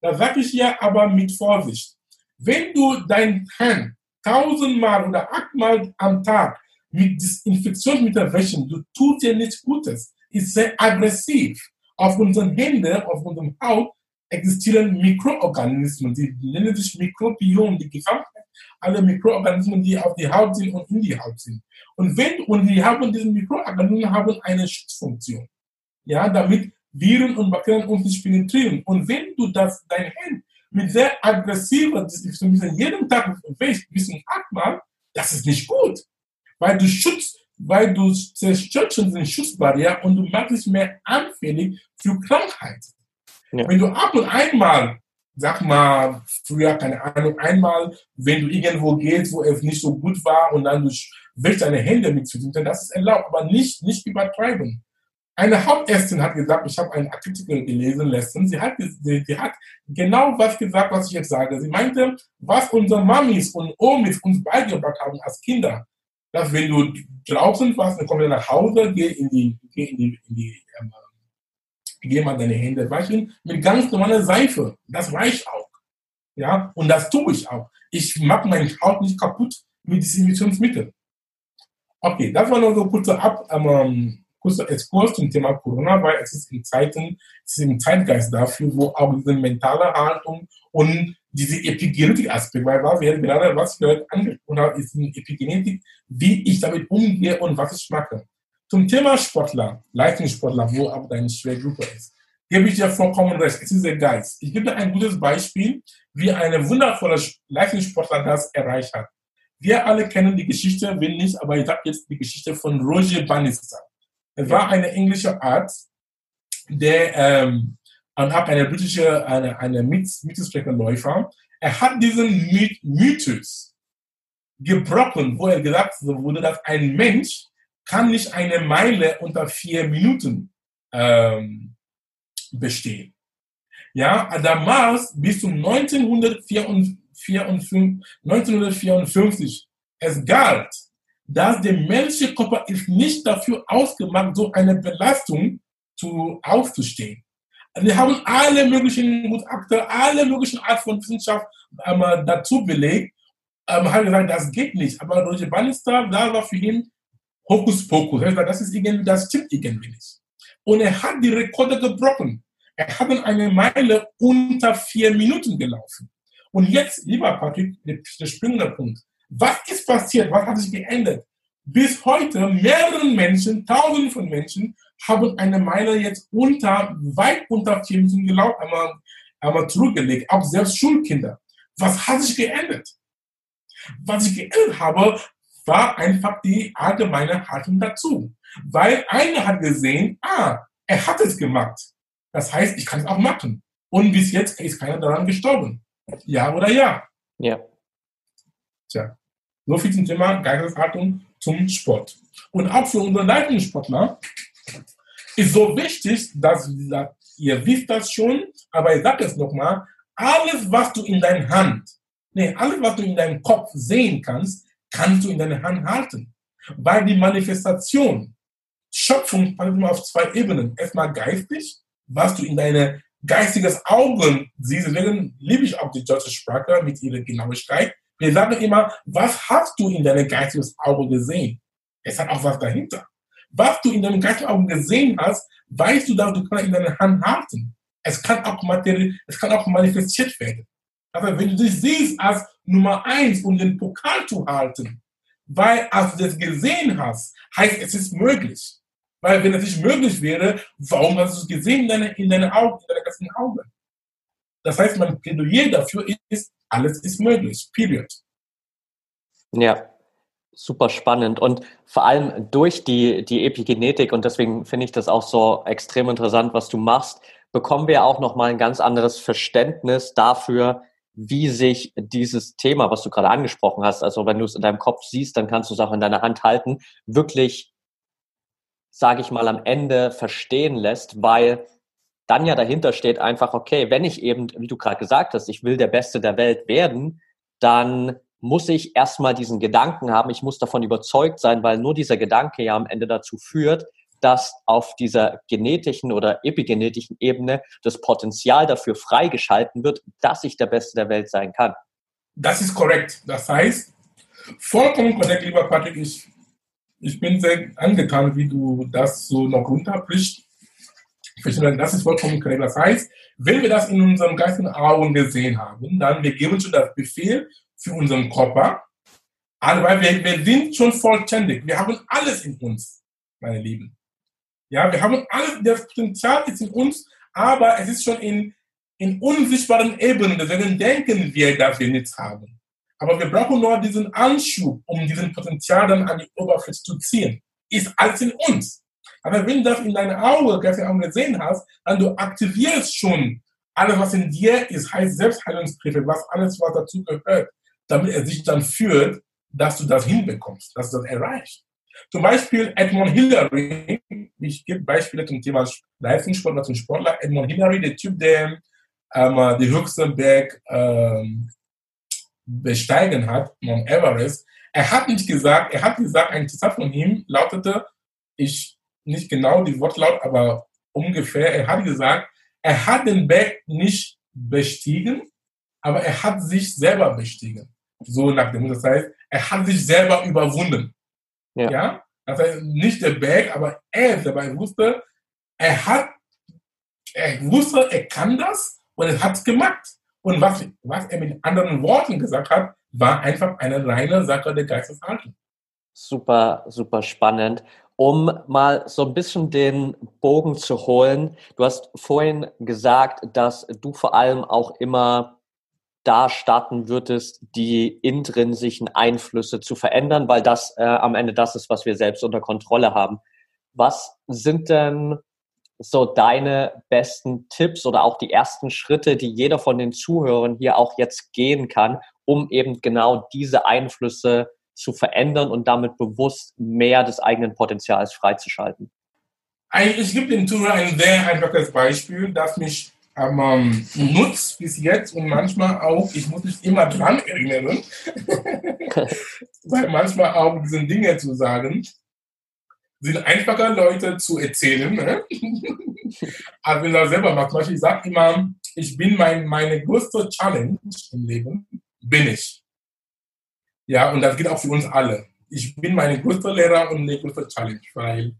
da sage ich ja aber mit Vorsicht. Wenn du dein Hand tausendmal oder achtmal am Tag mit Desinfektionsmittel wäschen, du tust dir nichts Gutes, ist sehr aggressiv. Auf unseren Händen, auf unserem Haut existieren Mikroorganismen, die nennen sich Mikrobiom, die Gesamtheit aller Mikroorganismen, die auf die Haut sind und in die Haut sind. Und wenn, und die haben, diese Mikroorganismen haben eine Schutzfunktion. Ja, damit Viren und Bakterien uns nicht penetrieren. Und wenn du das, dein Hand mit sehr aggressiver Desinfektion jeden Tag wäschst, bis zum achtmal, das ist nicht gut. Weil du schützt, weil du zerstörst schon den Schutzbarriere und du machst dich mehr anfällig für Krankheiten. Ja. Wenn du ab und einmal, sag mal, früher, keine Ahnung, einmal, wenn du irgendwo gehst, wo es nicht so gut war und dann du wäschst deine Hände mit zu das ist erlaubt, aber nicht, nicht übertreiben. Eine Hauptärztin hat gesagt, ich habe einen Artikel gelesen letztens, sie hat, sie, sie hat genau was gesagt, was ich jetzt sage. Sie meinte, was unsere Mamis und Omis uns beigebracht haben als Kinder, dass wenn du draußen warst, dann kommst du nach Hause, geh in die, geh in die, in die ähm, geh mal deine Hände waschen mit ganz normaler Seife. Das reicht auch. Ja, und das tue ich auch. Ich mache meine Haut nicht kaputt mit Desinfektionsmitteln. Okay, das war nur so kurzer Ab, ähm, kurzer Exkurs zum Thema Corona, weil es ist in Zeiten, es ist im Zeitgeist dafür, wo auch diese mentale Haltung und diese Epigenetik-Aspekt, weil wir gerade, was wir angesprochen haben, ist eine Epigenetik, wie ich damit umgehe und was ich mache. Zum Thema Sportler, Leistungssportler, wo auch deine Schwergruppe ist, gebe ich dir vollkommen recht. Es ist der Geist. Ich gebe dir ein gutes Beispiel, wie eine wundervolle Leistungssportler das erreicht hat. Wir alle kennen die Geschichte, wenn nicht, aber ich sage jetzt die Geschichte von Roger Bannister. Er war ein englischer Arzt, der ähm, und auch eine britische, eine, eine Mythosprecherläufer. Er hat diesen Mythos gebrochen, wo er gesagt wurde, dass ein Mensch kann nicht eine Meile unter vier Minuten ähm, bestehen. Ja, damals bis zum 1954, 1954 es galt, dass der menschliche Körper ist nicht dafür ausgemacht, so eine Belastung zu, aufzustehen. Wir haben alle möglichen Gutachter, alle möglichen Art von Wissenschaft ähm, dazu belegt, ähm, haben gesagt, das geht nicht. Aber Roger Bannister, da war für ihn Hokuspokus. Das ist irgendwie, das stimmt irgendwie nicht. Und er hat die Rekorde gebrochen. Er hat eine Meile unter vier Minuten gelaufen. Und jetzt, lieber Patrick, der springende Punkt. Was ist passiert? Was hat sich geändert? Bis heute mehrere Menschen, tausende von Menschen, haben eine Meile jetzt unter, weit unter vier Minuten gelaufen, einmal, einmal zurückgelegt, auch selbst Schulkinder. Was hat sich geändert? Was ich geändert habe, war einfach die allgemeine Haltung dazu. Weil einer hat gesehen, ah, er hat es gemacht. Das heißt, ich kann es auch machen. Und bis jetzt ist keiner daran gestorben. Ja oder ja? Ja. Tja, so viel zum Thema Geisteshaltung zum Sport. Und auch für unsere Leistungssportler ist so wichtig, dass ihr wisst das schon, aber ich sage es nochmal, alles, was du in deiner Hand, nee, alles, was du in deinem Kopf sehen kannst, kannst du in deiner Hand halten. Weil die Manifestation, Schöpfung auf zwei Ebenen. Erstmal geistig was du in deine geistiges Augen siehst. Deswegen liebe ich auch die deutsche Sprache mit ihrer Genauigkeit. Wir sagen immer, was hast du in deinem geistiges Auge gesehen? Es hat auch was dahinter. Was du in deinem geistigen Auge gesehen hast, weißt du, dass du kannst in deiner Hand halten. Es kann auch materiell, es kann auch manifestiert werden. Aber wenn du dich siehst als Nummer eins, um den Pokal zu halten, weil als du das gesehen hast, heißt es ist möglich. Weil wenn es nicht möglich wäre, warum hast du es gesehen in deinen in deine Augen, in deinen ganzen Augen? Das heißt, mein Plädoyer dafür ist, alles ist möglich. Period. Ja, super spannend. Und vor allem durch die, die Epigenetik, und deswegen finde ich das auch so extrem interessant, was du machst, bekommen wir auch nochmal ein ganz anderes Verständnis dafür, wie sich dieses Thema, was du gerade angesprochen hast, also wenn du es in deinem Kopf siehst, dann kannst du es auch in deiner Hand halten, wirklich sage ich mal, am Ende verstehen lässt, weil dann ja dahinter steht einfach, okay, wenn ich eben, wie du gerade gesagt hast, ich will der Beste der Welt werden, dann muss ich erstmal diesen Gedanken haben, ich muss davon überzeugt sein, weil nur dieser Gedanke ja am Ende dazu führt, dass auf dieser genetischen oder epigenetischen Ebene das Potenzial dafür freigeschalten wird, dass ich der Beste der Welt sein kann. Das ist korrekt. Das heißt, vollkommen korrekt, lieber Patrick, ich ich bin sehr angetan, wie du das so noch runterbrichst. Das ist vollkommen korrekt. Das heißt, wenn wir das in unserem geistigen Augen gesehen haben, dann wir geben schon das Befehl für unseren Körper, weil wir, wir sind schon vollständig. Wir haben alles in uns, meine Lieben. Ja, wir haben alles, das Potenzial ist in uns, aber es ist schon in, in unsichtbaren Ebenen. Deswegen denken wir, dass wir nichts haben. Aber wir brauchen nur diesen Anschub, um diesen Potenzial dann an die Oberfläche zu ziehen. Ist alles in uns. Aber wenn du das in deinen Augen, Augen gesehen hast, dann du aktivierst schon alles, was in dir ist, heißt Selbstheilungsbriefe, was alles, was dazu gehört, damit er sich dann führt, dass du das hinbekommst, dass du das erreichst. Zum Beispiel Edmund Hillary, ich gebe Beispiele zum Thema Leistungssportler zum Sportler. Edmund Hillary, der Typ, der ähm, die höchste Berg ähm, besteigen hat, Mount Everest, er hat nicht gesagt, er hat gesagt, ein Zitat von ihm lautete, ich, nicht genau die Wortlaut, aber ungefähr, er hat gesagt, er hat den Berg nicht bestiegen, aber er hat sich selber bestiegen. So nach dem, das heißt, er hat sich selber überwunden. Ja. ja? Das heißt, nicht der Berg, aber er dabei wusste, er hat, er wusste, er kann das und er hat es gemacht. Und was, was er mit anderen Worten gesagt hat, war einfach eine reine Sache der Geisteshaltung. Super, super spannend. Um mal so ein bisschen den Bogen zu holen, du hast vorhin gesagt, dass du vor allem auch immer da starten würdest, die intrinsischen Einflüsse zu verändern, weil das äh, am Ende das ist, was wir selbst unter Kontrolle haben. Was sind denn so deine besten Tipps oder auch die ersten Schritte, die jeder von den Zuhörern hier auch jetzt gehen kann, um eben genau diese Einflüsse zu verändern und damit bewusst mehr des eigenen Potenzials freizuschalten? Ich gebe dem Zuhörer ein sehr einfaches Beispiel, das mich ähm, nutzt bis jetzt und manchmal auch, ich muss mich immer dran erinnern, weil manchmal auch diese Dinge zu sagen, sind einfacher Leute zu erzählen, ne? als wenn er selber macht. Zum Beispiel, ich sage immer, ich bin mein, meine größte Challenge im Leben, bin ich. Ja, und das geht auch für uns alle. Ich bin meine größte Lehrer und meine größte Challenge, weil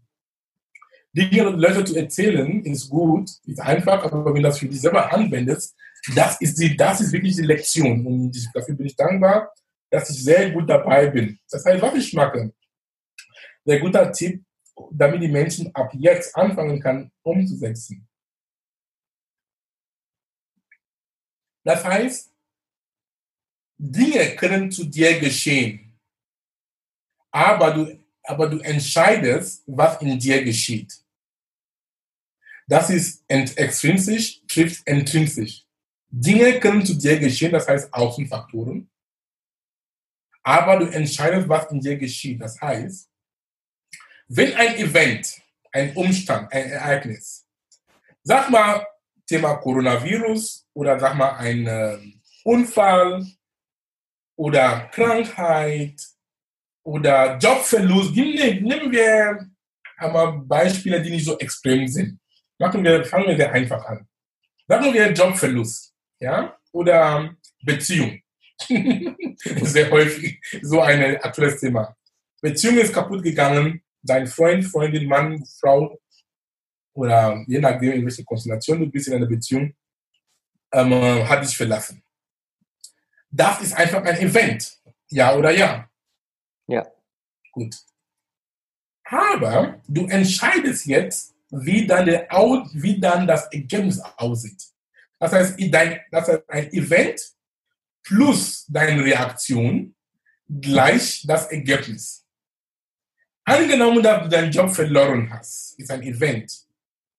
Dinge Leute zu erzählen ist gut, ist einfach, aber wenn du das für dich selber anwendest, das ist, die, das ist wirklich die Lektion. Und dafür bin ich dankbar, dass ich sehr gut dabei bin. Das heißt, was ich mache, der guter Tipp, damit die Menschen ab jetzt anfangen kann, umzusetzen. Das heißt, Dinge können zu dir geschehen, aber du, aber du entscheidest, was in dir geschieht. Das ist extrinsisch, trifft intrinsisch. Dinge können zu dir geschehen, das heißt Außenfaktoren, aber du entscheidest, was in dir geschieht. Das heißt, wenn ein Event, ein Umstand, ein Ereignis, sag mal Thema Coronavirus oder sag mal ein äh, Unfall oder Krankheit oder Jobverlust, nehmen wir einmal Beispiele, die nicht so extrem sind. Machen wir, fangen wir sehr einfach an. Sagen wir Jobverlust, ja, oder Beziehung. sehr häufig so ein aktuelles Thema. Beziehung ist kaputt gegangen, dein Freund, Freundin, Mann, Frau oder je nachdem, in welcher Konstellation du bist in einer Beziehung, ähm, hat dich verlassen. Das ist einfach ein Event. Ja oder ja? Ja. Gut. Aber du entscheidest jetzt, wie dann, der, wie dann das Ergebnis aussieht. Das heißt, dein, das heißt, ein Event plus deine Reaktion gleich das Ergebnis. Angenommen, dass du deinen Job verloren hast, ist ein Event.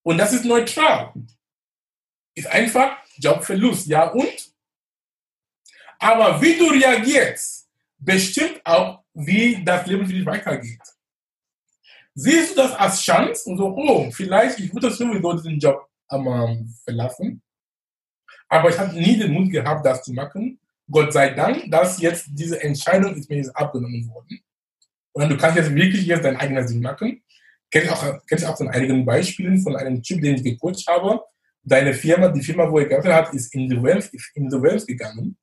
Und das ist neutral. Ist einfach Jobverlust, ja und? Aber wie du reagierst, bestimmt auch, wie das Leben für dich weitergeht. Siehst du das als Chance und so, oh, vielleicht, ich würde sowieso diesen Job ähm, verlassen. Aber ich habe nie den Mut gehabt, das zu machen. Gott sei Dank, dass jetzt diese Entscheidung ist mir jetzt abgenommen worden. Und du kannst jetzt wirklich jetzt dein eigenes Ding machen. Kenne ich auch, kenn ich auch von einigen Beispielen von einem Typ, den ich gecoacht habe. Deine Firma, die Firma, wo er gearbeitet hat, ist in the Welt, in the Welt gegangen.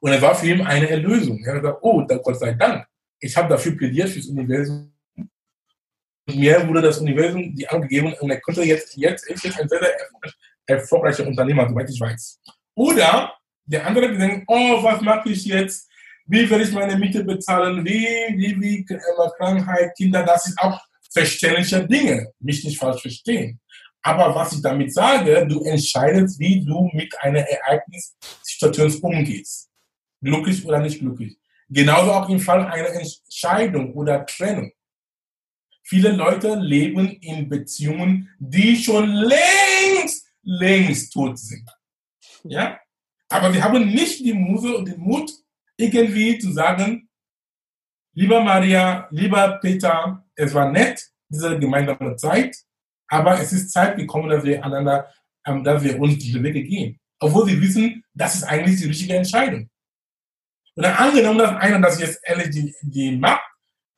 Und es war für ihn eine Erlösung. Er hat gesagt, oh, Gott sei Dank. Ich habe dafür plädiert fürs Universum. Und mir wurde das Universum die angegeben und er konnte jetzt, jetzt ist ein sehr, sehr erfolgreicher Unternehmer, soweit ich weiß. Oder der andere denkt, oh, was mache ich jetzt? Wie werde ich meine Miete bezahlen? Wie, wie, wie, Krankheit, Kinder, das ist auch verständliche Dinge. Mich nicht falsch verstehen. Aber was ich damit sage, du entscheidest, wie du mit einer Ereignissituation umgehst. Glücklich oder nicht glücklich. Genauso auch im Fall einer Entscheidung oder Trennung. Viele Leute leben in Beziehungen, die schon längst, längst tot sind. Ja? Aber sie haben nicht die Muse und den Mut, irgendwie zu sagen, lieber Maria, lieber Peter, es war nett, diese gemeinsame Zeit, aber es ist Zeit gekommen, dass wir einander, ähm, dass wir uns diese Wege gehen. Obwohl sie wissen, das ist eigentlich die richtige Entscheidung. Und dann angenommen, dass einer das jetzt ehrlich die, die Macht,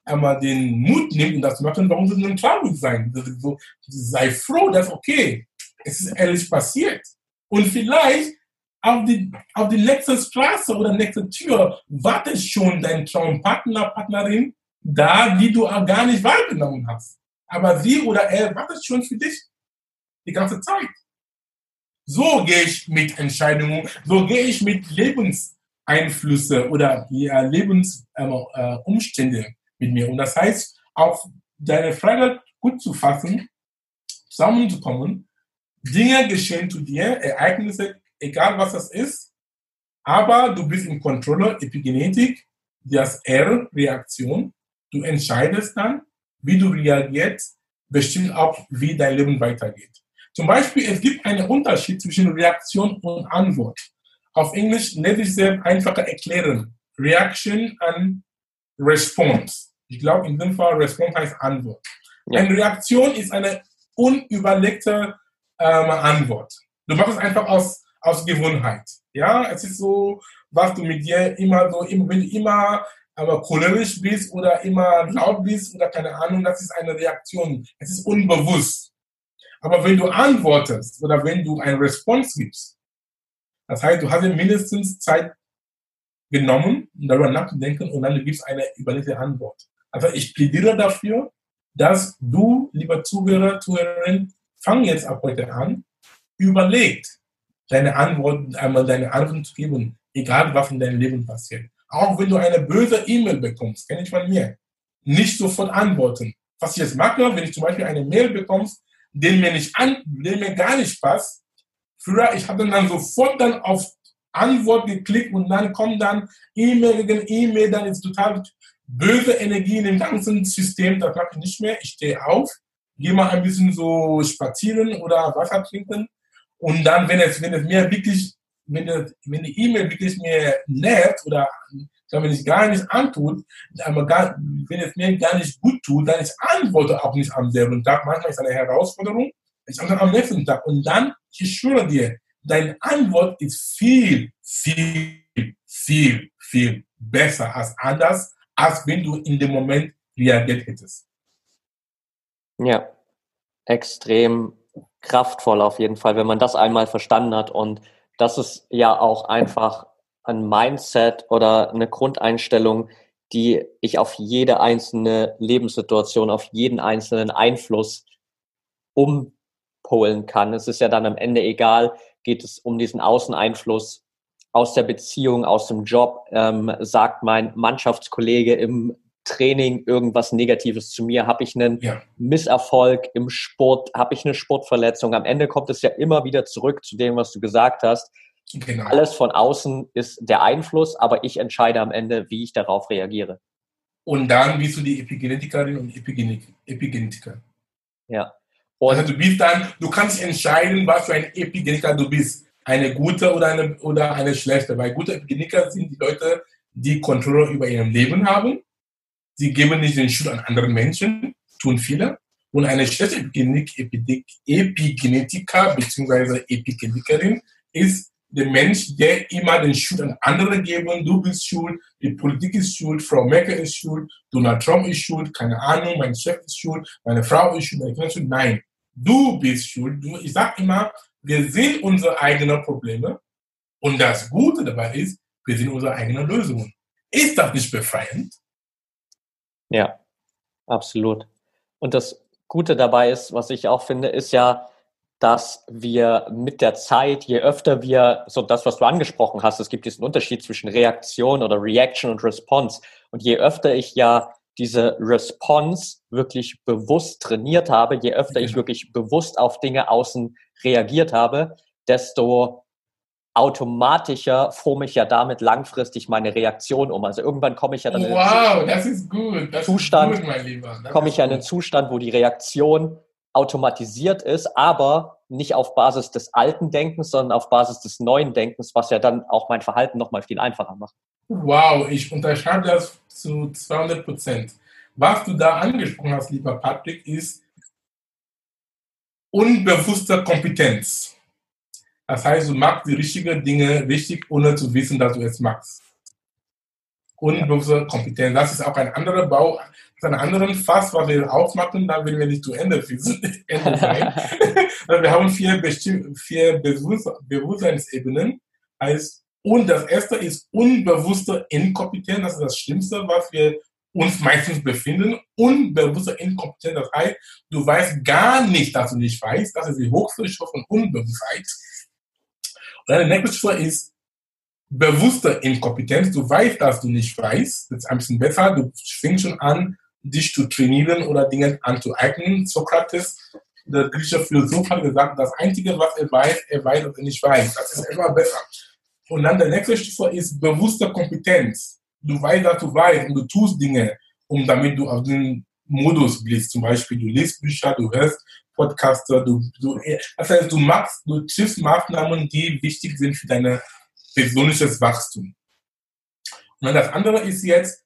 einmal den Mut nimmt, um das zu machen, warum soll man traurig sein? So, sei froh, dass okay, es ist ehrlich passiert. Und vielleicht auf die, auf die nächste Straße oder nächste Tür wartet schon dein Traumpartner, Partnerin da, die du auch gar nicht wahrgenommen hast. Aber sie oder er wartet schon für dich die ganze Zeit. So gehe ich mit Entscheidungen, so gehe ich mit Lebenseinflüsse oder ja, Lebensumstände ähm, äh, mit mir. Und das heißt, auf deine Frage gut zu fassen, zusammenzukommen, Dinge geschehen zu dir, Ereignisse, egal was das ist, aber du bist in Kontrolle, Epigenetik, das R-Reaktion. Du entscheidest dann, wie du reagierst, bestimmt auch, wie dein Leben weitergeht. Zum Beispiel, es gibt einen Unterschied zwischen Reaktion und Antwort. Auf Englisch lässt sich sehr einfacher erklären. Reaction and Response. Ich glaube, in dem Fall Response heißt Antwort. Ja. Eine Reaktion ist eine unüberlegte ähm, Antwort. Du machst es einfach aus, aus Gewohnheit. Ja, es ist so, was du mit dir immer so, wenn du immer aber cholerisch bist oder immer laut bist oder keine Ahnung, das ist eine Reaktion. Es ist unbewusst. Aber wenn du antwortest oder wenn du eine Response gibst, das heißt, du hast mindestens Zeit genommen, um darüber nachzudenken und dann gibst eine überlegte Antwort. Also ich plädiere dafür, dass du, lieber Zuhörer, Zuhörerin, fang jetzt ab heute an, überlegt, deine Antworten, einmal deine Antworten zu geben, egal was in deinem Leben passiert. Auch wenn du eine böse E-Mail bekommst, kenne ich von mir, nicht sofort antworten. Was ich jetzt mache, wenn ich zum Beispiel eine Mail bekommst, den mir nicht an, den mir gar nicht passt, früher, ich habe dann sofort dann auf Antwort geklickt und dann kommt dann E-Mail gegen E-Mail, dann ist total böse Energie in dem ganzen System, das mache ich nicht mehr. Ich stehe auf, gehe mal ein bisschen so spazieren oder Wasser trinken und dann, wenn es, wenn es mir wirklich, wenn, das, wenn die E-Mail wirklich mir nervt oder wenn es gar nicht antut, aber gar, wenn es mir gar nicht gut tut, dann ich antworte auch nicht am selben Tag. Manchmal ist eine Herausforderung, antworte am nächsten Tag. Und dann, ich schwöre dir, deine Antwort ist viel, viel, viel, viel besser als anders, als wenn du in dem Moment reagiert hättest. Ja, extrem kraftvoll auf jeden Fall, wenn man das einmal verstanden hat. Und das ist ja auch einfach ein Mindset oder eine Grundeinstellung, die ich auf jede einzelne Lebenssituation, auf jeden einzelnen Einfluss umpolen kann. Es ist ja dann am Ende egal, geht es um diesen Außeneinfluss aus der Beziehung, aus dem Job, ähm, sagt mein Mannschaftskollege im Training irgendwas Negatives zu mir, habe ich einen ja. Misserfolg im Sport, habe ich eine Sportverletzung. Am Ende kommt es ja immer wieder zurück zu dem, was du gesagt hast. Genau. Alles von außen ist der Einfluss, aber ich entscheide am Ende, wie ich darauf reagiere. Und dann bist du die Epigenetikerin und Epigenetiker. Ja. Und also du bist dann, du kannst entscheiden, was für ein Epigenetiker du bist eine gute oder eine, oder eine schlechte. Weil gute Epigeniker sind die Leute, die Kontrolle über ihr Leben haben. Sie geben nicht den Schuld an anderen Menschen, tun viele. Und eine schlechte Epigenetiker bzw. Epigenetikerin ist der Mensch, der immer den Schuld an andere geben. Du bist schuld, die Politik ist schuld, Frau Merkel ist schuld, Donald Trump ist schuld, keine Ahnung, mein Chef ist schuld, meine Frau ist schuld, meine Kinder ist schuld. Nein, du bist schuld. Du, ich sage immer, wir sehen unsere eigenen Probleme und das Gute dabei ist, wir sehen unsere eigenen Lösungen. Ist das nicht befreiend? Ja, absolut. Und das Gute dabei ist, was ich auch finde, ist ja, dass wir mit der Zeit, je öfter wir, so das, was du angesprochen hast, es gibt diesen Unterschied zwischen Reaktion oder Reaction und Response. Und je öfter ich ja diese Response wirklich bewusst trainiert habe, je öfter ich wirklich bewusst auf Dinge außen reagiert habe, desto automatischer forme ich ja damit langfristig meine Reaktion um. Also irgendwann komme ich ja dann wow, in das ist gut. Das Zustand, ist gut, komme ich ja in einen Zustand, wo die Reaktion automatisiert ist, aber nicht auf Basis des alten Denkens, sondern auf Basis des neuen Denkens, was ja dann auch mein Verhalten nochmal viel einfacher macht. Wow, ich unterschreibe das zu 200 Prozent. Was du da angesprochen hast, lieber Patrick, ist unbewusste Kompetenz. Das heißt, du machst die richtigen Dinge richtig, ohne zu wissen, dass du es machst. Unbewusste Kompetenz. Das ist auch ein anderer Bau, ein anderen Fass, was wir aufmachen, dann werden wir nicht zu Ende, Ende sein. wir haben vier, vier Bewusstseinsebenen heißt, und das erste ist unbewusste Inkompetenz. Das ist das Schlimmste, was wir uns meistens befinden. Unbewusste Inkompetenz, das heißt, du weißt gar nicht, dass du nicht weißt. Das ist die höchste Stufe von Unbewusstheit. Und dann nächste Stufe ist bewusste Inkompetenz. Du weißt, dass du nicht weißt. Das ist ein bisschen besser. Du fängst schon an, dich zu trainieren oder Dinge anzueignen. Sokrates, der griechische Philosoph, hat gesagt, das Einzige, was er weiß, er weiß, dass er nicht weiß. Das ist immer besser. Und dann der nächste Stufe ist bewusste Kompetenz. Du weißt, dass du weißt und du tust Dinge, um damit du auf den Modus bist. Zum Beispiel, du liest Bücher, du hörst Podcaster, du, du, das heißt, du machst, du triffst Maßnahmen, die wichtig sind für dein persönliches Wachstum. Und dann das andere ist jetzt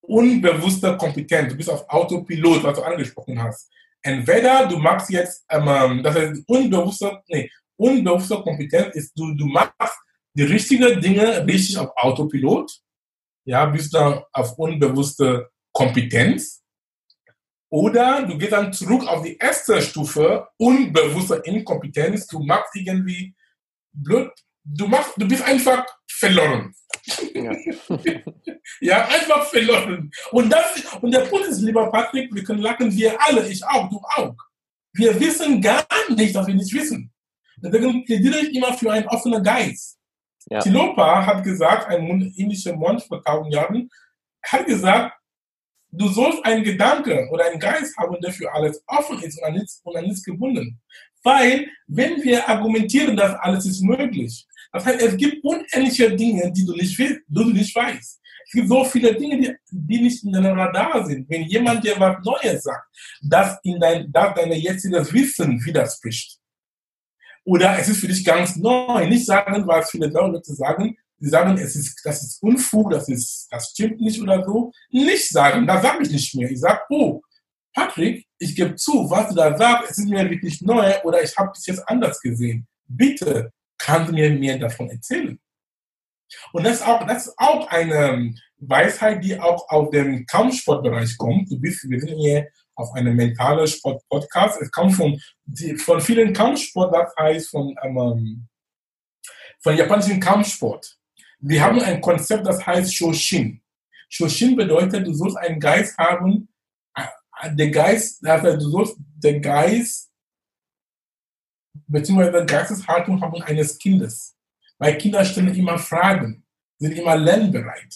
unbewusste Kompetenz. Du bist auf Autopilot, was du angesprochen hast. Entweder du machst jetzt, ähm, das heißt, unbewusste, nee, unbewusste Kompetenz ist, du, du machst die richtigen Dinge richtig auf Autopilot, ja, bist dann auf unbewusste Kompetenz. Oder du gehst dann zurück auf die erste Stufe, unbewusste Inkompetenz. Du machst irgendwie blöd, du machst, du bist einfach verloren. Ja. ja, einfach verloren. Und, das, und der Punkt ist, lieber Patrick, wir können lachen, wir alle, ich auch, du auch. Wir wissen gar nicht, dass wir nicht wissen. Deswegen plädiere ich immer für einen offenen Geist. Ja. Tilopa hat gesagt, ein indischer Mönch vor tausend Jahren, hat gesagt, du sollst einen Gedanke oder einen Geist haben, der für alles offen ist und an nichts, und an nichts gebunden. Weil, wenn wir argumentieren, dass alles ist möglich, das heißt, es gibt unendliche Dinge, die du nicht, willst, du nicht weißt. Es gibt so viele Dinge, die, die nicht in deinem Radar sind. Wenn jemand dir was Neues sagt, das in dein, das deine jetziges Wissen widerspricht, oder es ist für dich ganz neu. Nicht sagen, was viele Leute sagen. Sie sagen, es ist, das ist Unfug, das ist, das stimmt nicht oder so. Nicht sagen, das sage ich nicht mehr. Ich sage, oh, Patrick, ich gebe zu, was du da sagst, es ist mir wirklich neu oder ich habe es jetzt anders gesehen. Bitte, kannst du mir mehr davon erzählen? Und das ist auch, das ist auch eine Weisheit, die auch aus dem Kampfsportbereich kommt. Du bist, wir sind hier auf einem mentalen Sport-Podcast. Es kommt von, von vielen Kampfsport, das heißt von, ähm, von japanischen Kampfsport. Wir haben ein Konzept, das heißt Shoshin. Shoshin bedeutet, du sollst einen Geist haben, äh, der Geist, also du sollst den Geist, beziehungsweise Geisteshaltung haben eines Kindes. Weil Kinder stellen immer Fragen, sind immer lernbereit.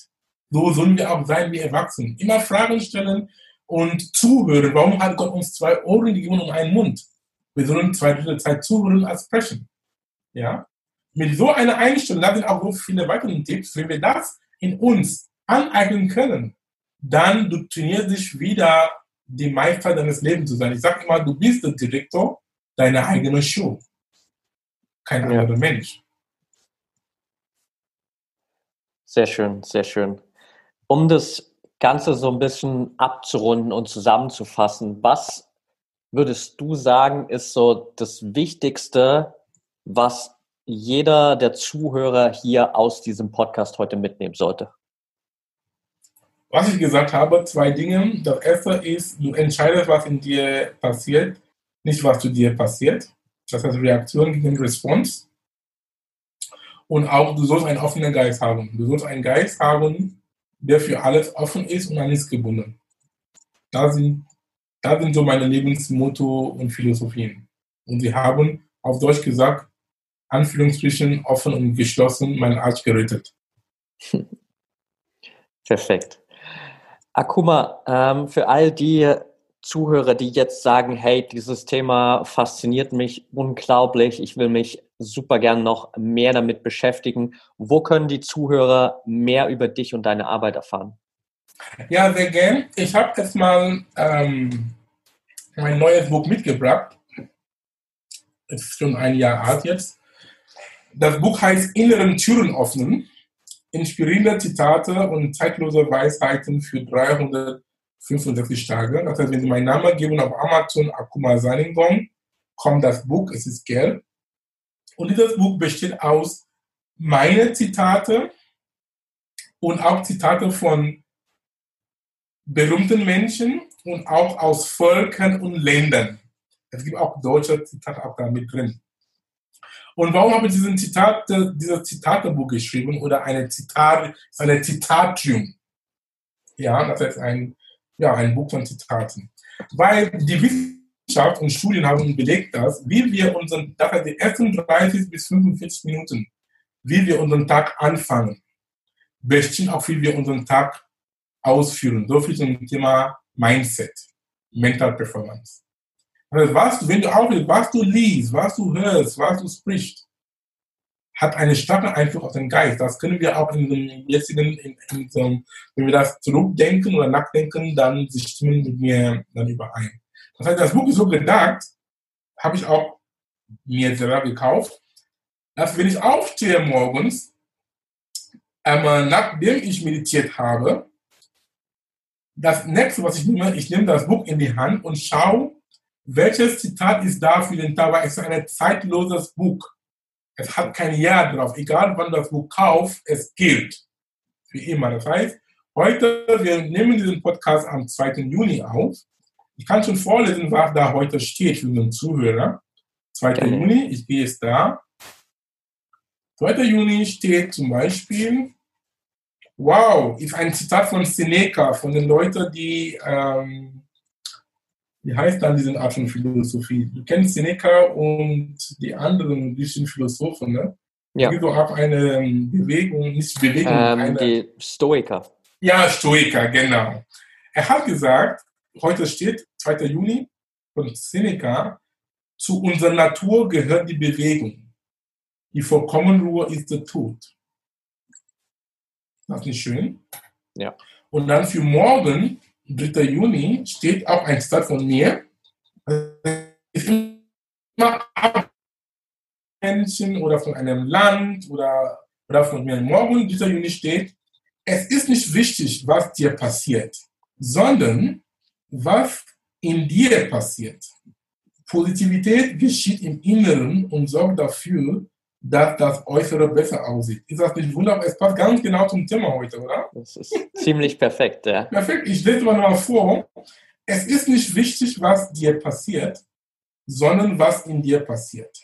So sollen wir auch sein wie Erwachsene. Immer Fragen stellen, und zuhören. Warum hat Gott uns zwei Ohren gegeben und einen Mund? Wir sollen zwei Drittel Zeit zuhören als sprechen. Ja? Mit so einer Einstellung, da sind auch so viele weitere Tipps, wenn wir das in uns aneignen können, dann du trainierst dich wieder, die Meister deines Lebens zu sein. Ich sage immer, du bist der Direktor deiner eigenen Show. Kein anderer ja. Mensch. Sehr schön, sehr schön. Um das Ganze so ein bisschen abzurunden und zusammenzufassen, was würdest du sagen, ist so das Wichtigste, was jeder der Zuhörer hier aus diesem Podcast heute mitnehmen sollte? Was ich gesagt habe, zwei Dinge. Das erste ist, du entscheidest, was in dir passiert, nicht was zu dir passiert. Das heißt Reaktion gegen Response. Und auch, du sollst einen offenen Geist haben. Du sollst einen Geist haben, der für alles offen ist und an nichts gebunden. Da sind, da sind so meine Lebensmotto und Philosophien. Und sie haben auf Deutsch gesagt, Anführungsstrichen offen und geschlossen mein Arsch gerettet. Perfekt. Akuma, ähm, für all die Zuhörer, die jetzt sagen, hey, dieses Thema fasziniert mich unglaublich, ich will mich super gern noch mehr damit beschäftigen. Wo können die Zuhörer mehr über dich und deine Arbeit erfahren? Ja, sehr gern. Ich habe jetzt mal ähm, mein neues Buch mitgebracht. Es ist schon ein Jahr alt jetzt. Das Buch heißt Inneren Türen öffnen. Inspirierende Zitate und zeitlose Weisheiten für 365 Tage. Das heißt, wenn Sie meinen Namen geben auf Amazon Akuma Saningong, kommt das Buch, es ist gelb. Und dieses Buch besteht aus meine Zitate und auch Zitate von berühmten Menschen und auch aus Völkern und Ländern. Es gibt auch deutsche Zitate auch da mit drin. Und warum habe ich diesen Zitat, dieses Zitatebuch geschrieben oder eine Zitat, eine Zitatium? Ja, das heißt ein, ja, ein Buch von Zitaten. Weil die Wissenschaft und Studien haben belegt, dass wie wir unseren, heißt die ersten 30 bis 45 Minuten, wie wir unseren Tag anfangen, bestimmt auch, wie wir unseren Tag ausführen. So viel zum Thema Mindset, Mental Performance. Also was, wenn du auch, was du liest, was du hörst, was du sprichst, hat einen starken Einfluss auf den Geist. Das können wir auch in dem jetzigen, in, in so, wenn wir das zurückdenken oder nachdenken, dann stimmen mir dann überein. Das heißt, das Buch ist so gedacht, habe ich auch mir selber gekauft, dass wenn ich aufstehe morgens, einmal nachdem ich meditiert habe, das nächste, was ich nehme, ich nehme das Buch in die Hand und schaue, welches Zitat ist da für den Tag, es ist ein zeitloses Buch. Es hat kein Jahr drauf. Egal wann das Buch kauft, es gilt. Für immer. Das heißt, heute, wir nehmen diesen Podcast am 2. Juni auf. Ich kann schon vorlesen, was da heute steht für den Zuhörer. 2. Okay. Juni, ich gehe es da. 2. Juni steht zum Beispiel, wow, ist ein Zitat von Seneca, von den Leuten, die ähm, wie heißt dann diese Art von Philosophie? Du kennst Seneca und die anderen griechischen Philosophen, ne? Ja. Es gibt auch eine Bewegung, nicht Bewegung. Ähm, eine, die Stoiker. Ja, Stoiker, genau. Er hat gesagt, heute steht 2. Juni von Seneca, zu unserer Natur gehört die Bewegung. Die vollkommene Ruhe ist der Tod. Das ist nicht schön? Ja. Und dann für morgen 3. Juni steht auch ein Zitat von mir. Ist immer Menschen oder von einem Land oder, oder von mir. Morgen, 3. Juni steht, es ist nicht wichtig, was dir passiert, sondern was in dir passiert. Positivität geschieht im Inneren und sorgt dafür, dass das Äußere besser aussieht. Ist das nicht wunderbar? Es passt ganz genau zum Thema heute, oder? Das ist ziemlich perfekt, ja. Perfekt. Ich lese mal noch vor. Es ist nicht wichtig, was dir passiert, sondern was in dir passiert.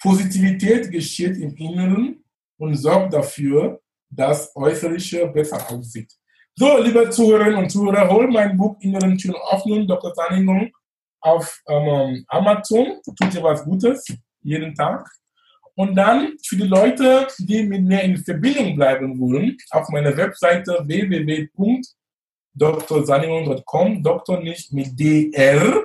Positivität geschieht im Inneren und sorgt dafür, dass Äußerliche besser aussieht. So, liebe Zuhörerinnen und Zuhörer, hol mein Buch Inneren Türen öffnen, Dr. Sanningung auf ähm, Amazon. Tut dir was Gutes jeden Tag. Und dann für die Leute, die mit mir in Verbindung bleiben wollen, auf meiner Webseite www.drsaningon.com, Doktor nicht mit DR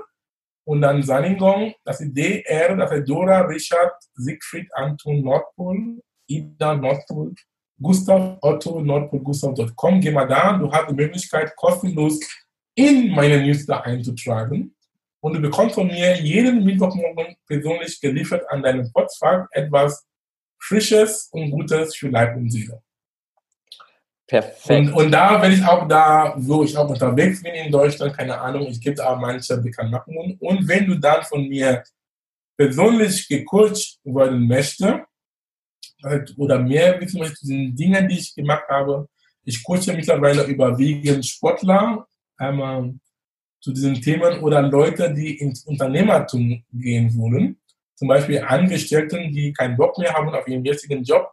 und dann Saningon, das ist DR, das ist Dora, Richard, Siegfried, Anton, Nordpol, Ida, Nordpol, Gustav, Otto, Nordpol, Gustav.com. Geh mal da, du hast die Möglichkeit, kostenlos in meine Newsletter einzutragen und du bekommst von mir jeden Mittwochmorgen persönlich geliefert an deinem Postfach etwas Frisches und Gutes für Leib und Seele. Perfekt. Und, und da, wenn ich auch da, wo ich auch unterwegs bin in Deutschland, keine Ahnung, ich gebe auch manche Bekanntmachungen. Und wenn du dann von mir persönlich gecoacht werden möchtest, oder mehr wissen möchtest zu den Dingen, die ich gemacht habe, ich coache mittlerweile überwiegend Sportler, einmal zu diesen Themen oder Leute, die ins Unternehmertum gehen wollen. Zum Beispiel Angestellten, die keinen Bock mehr haben auf ihren jetzigen Job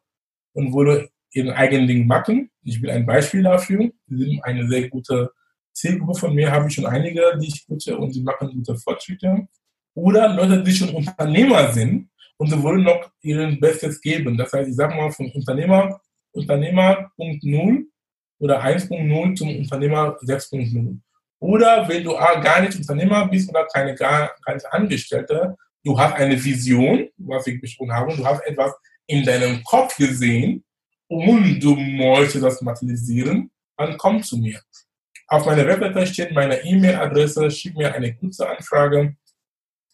und wollen ihren eigenen Ding machen. Ich will ein Beispiel dafür. Sie sind eine sehr gute Zielgruppe von mir, habe ich schon einige, die ich gute und sie machen gute Fortschritte. Oder Leute, die schon Unternehmer sind und sie wollen noch ihren Bestes geben. Das heißt, ich sage mal von Unternehmer, Unternehmer Punkt 0 oder 1.0 zum Unternehmer 6.0. Oder wenn du gar nicht Unternehmer bist oder keine gar, nicht Angestellte, du hast eine Vision, was ich besprochen habe, du hast etwas in deinem Kopf gesehen und du möchtest das materialisieren, dann komm zu mir. Auf meiner Webseite steht meine E-Mail-Adresse, schick mir eine kurze Anfrage,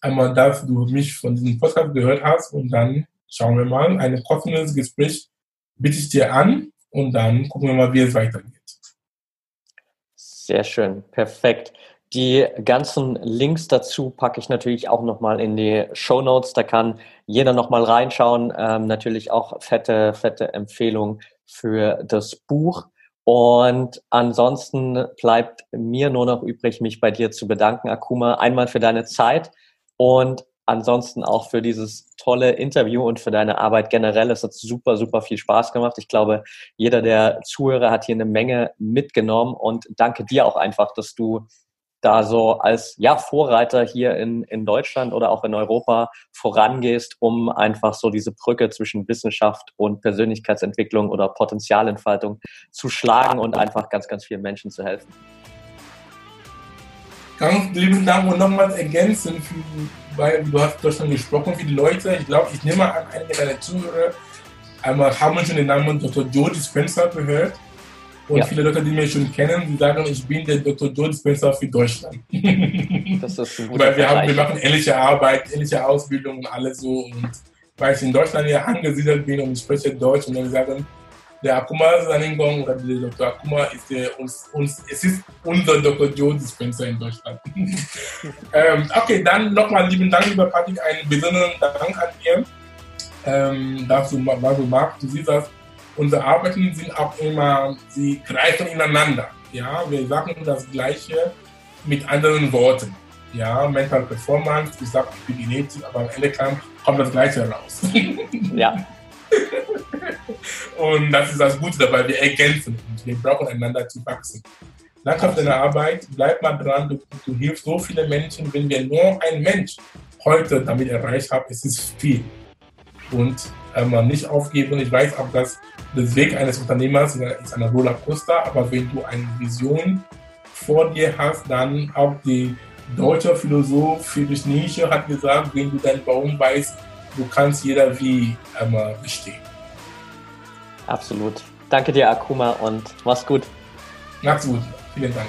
einmal, dass du mich von diesem Podcast gehört hast und dann schauen wir mal, ein kostenloses Gespräch bitte ich dir an und dann gucken wir mal, wie es weitergeht. Sehr schön, perfekt. Die ganzen Links dazu packe ich natürlich auch nochmal in die Show Notes. Da kann jeder nochmal reinschauen. Ähm, natürlich auch fette, fette Empfehlung für das Buch. Und ansonsten bleibt mir nur noch übrig, mich bei dir zu bedanken, Akuma, einmal für deine Zeit und ansonsten auch für dieses tolle Interview und für deine Arbeit generell. Es hat super, super viel Spaß gemacht. Ich glaube, jeder der Zuhörer hat hier eine Menge mitgenommen und danke dir auch einfach, dass du da so als ja, Vorreiter hier in, in Deutschland oder auch in Europa vorangehst, um einfach so diese Brücke zwischen Wissenschaft und Persönlichkeitsentwicklung oder Potenzialentfaltung zu schlagen und einfach ganz, ganz vielen Menschen zu helfen. Ganz lieben Dank und nochmals ergänzen, für, weil du hast Deutschland gesprochen, die Leute, ich glaube, ich nehme an, einige deiner Zuhörer einmal haben schon den Namen Dr. Joe Dispenza gehört. Und ja. viele Leute, die mich schon kennen, die sagen, ich bin der Dr. Joe Dispenza für Deutschland. Das ist ein Weil wir, haben, wir machen ähnliche Arbeit, ähnliche Ausbildung und alles so. Und weil ich in Deutschland ja angesiedelt bin und ich spreche Deutsch und dann sagen, der Akuma Saningong oder der Dr. Akuma ist der, uns, uns, es ist unser Dr. Joe Dispenser in Deutschland. ähm, okay, dann nochmal lieben Dank, lieber Patrick, einen besonderen Dank an dir, ähm, dass du, was du machst. Du siehst das, unsere Arbeiten sind auch immer, sie greifen ineinander. Ja, wir sagen das Gleiche mit anderen Worten. Ja, Mental Performance, ich sage Epigenetik, aber am Ende kommt das Gleiche raus. ja. Und das ist das Gute dabei, wir ergänzen uns, wir brauchen einander zu wachsen. Danke für deine Arbeit, bleib mal dran, du, du hilfst so viele Menschen, wenn wir nur ein Mensch heute damit erreicht haben, es ist viel. Und ähm, nicht aufgeben, ich weiß auch, dass der Weg eines Unternehmers ist eine Rollercoaster, aber wenn du eine Vision vor dir hast, dann auch die deutsche Philosoph Friedrich Nietzsche hat gesagt, wenn du deinen Baum weißt, du kannst jeder wie ähm, bestehen. Absolut. Danke dir, Akuma, und mach's gut. Mach's gut. Vielen Dank.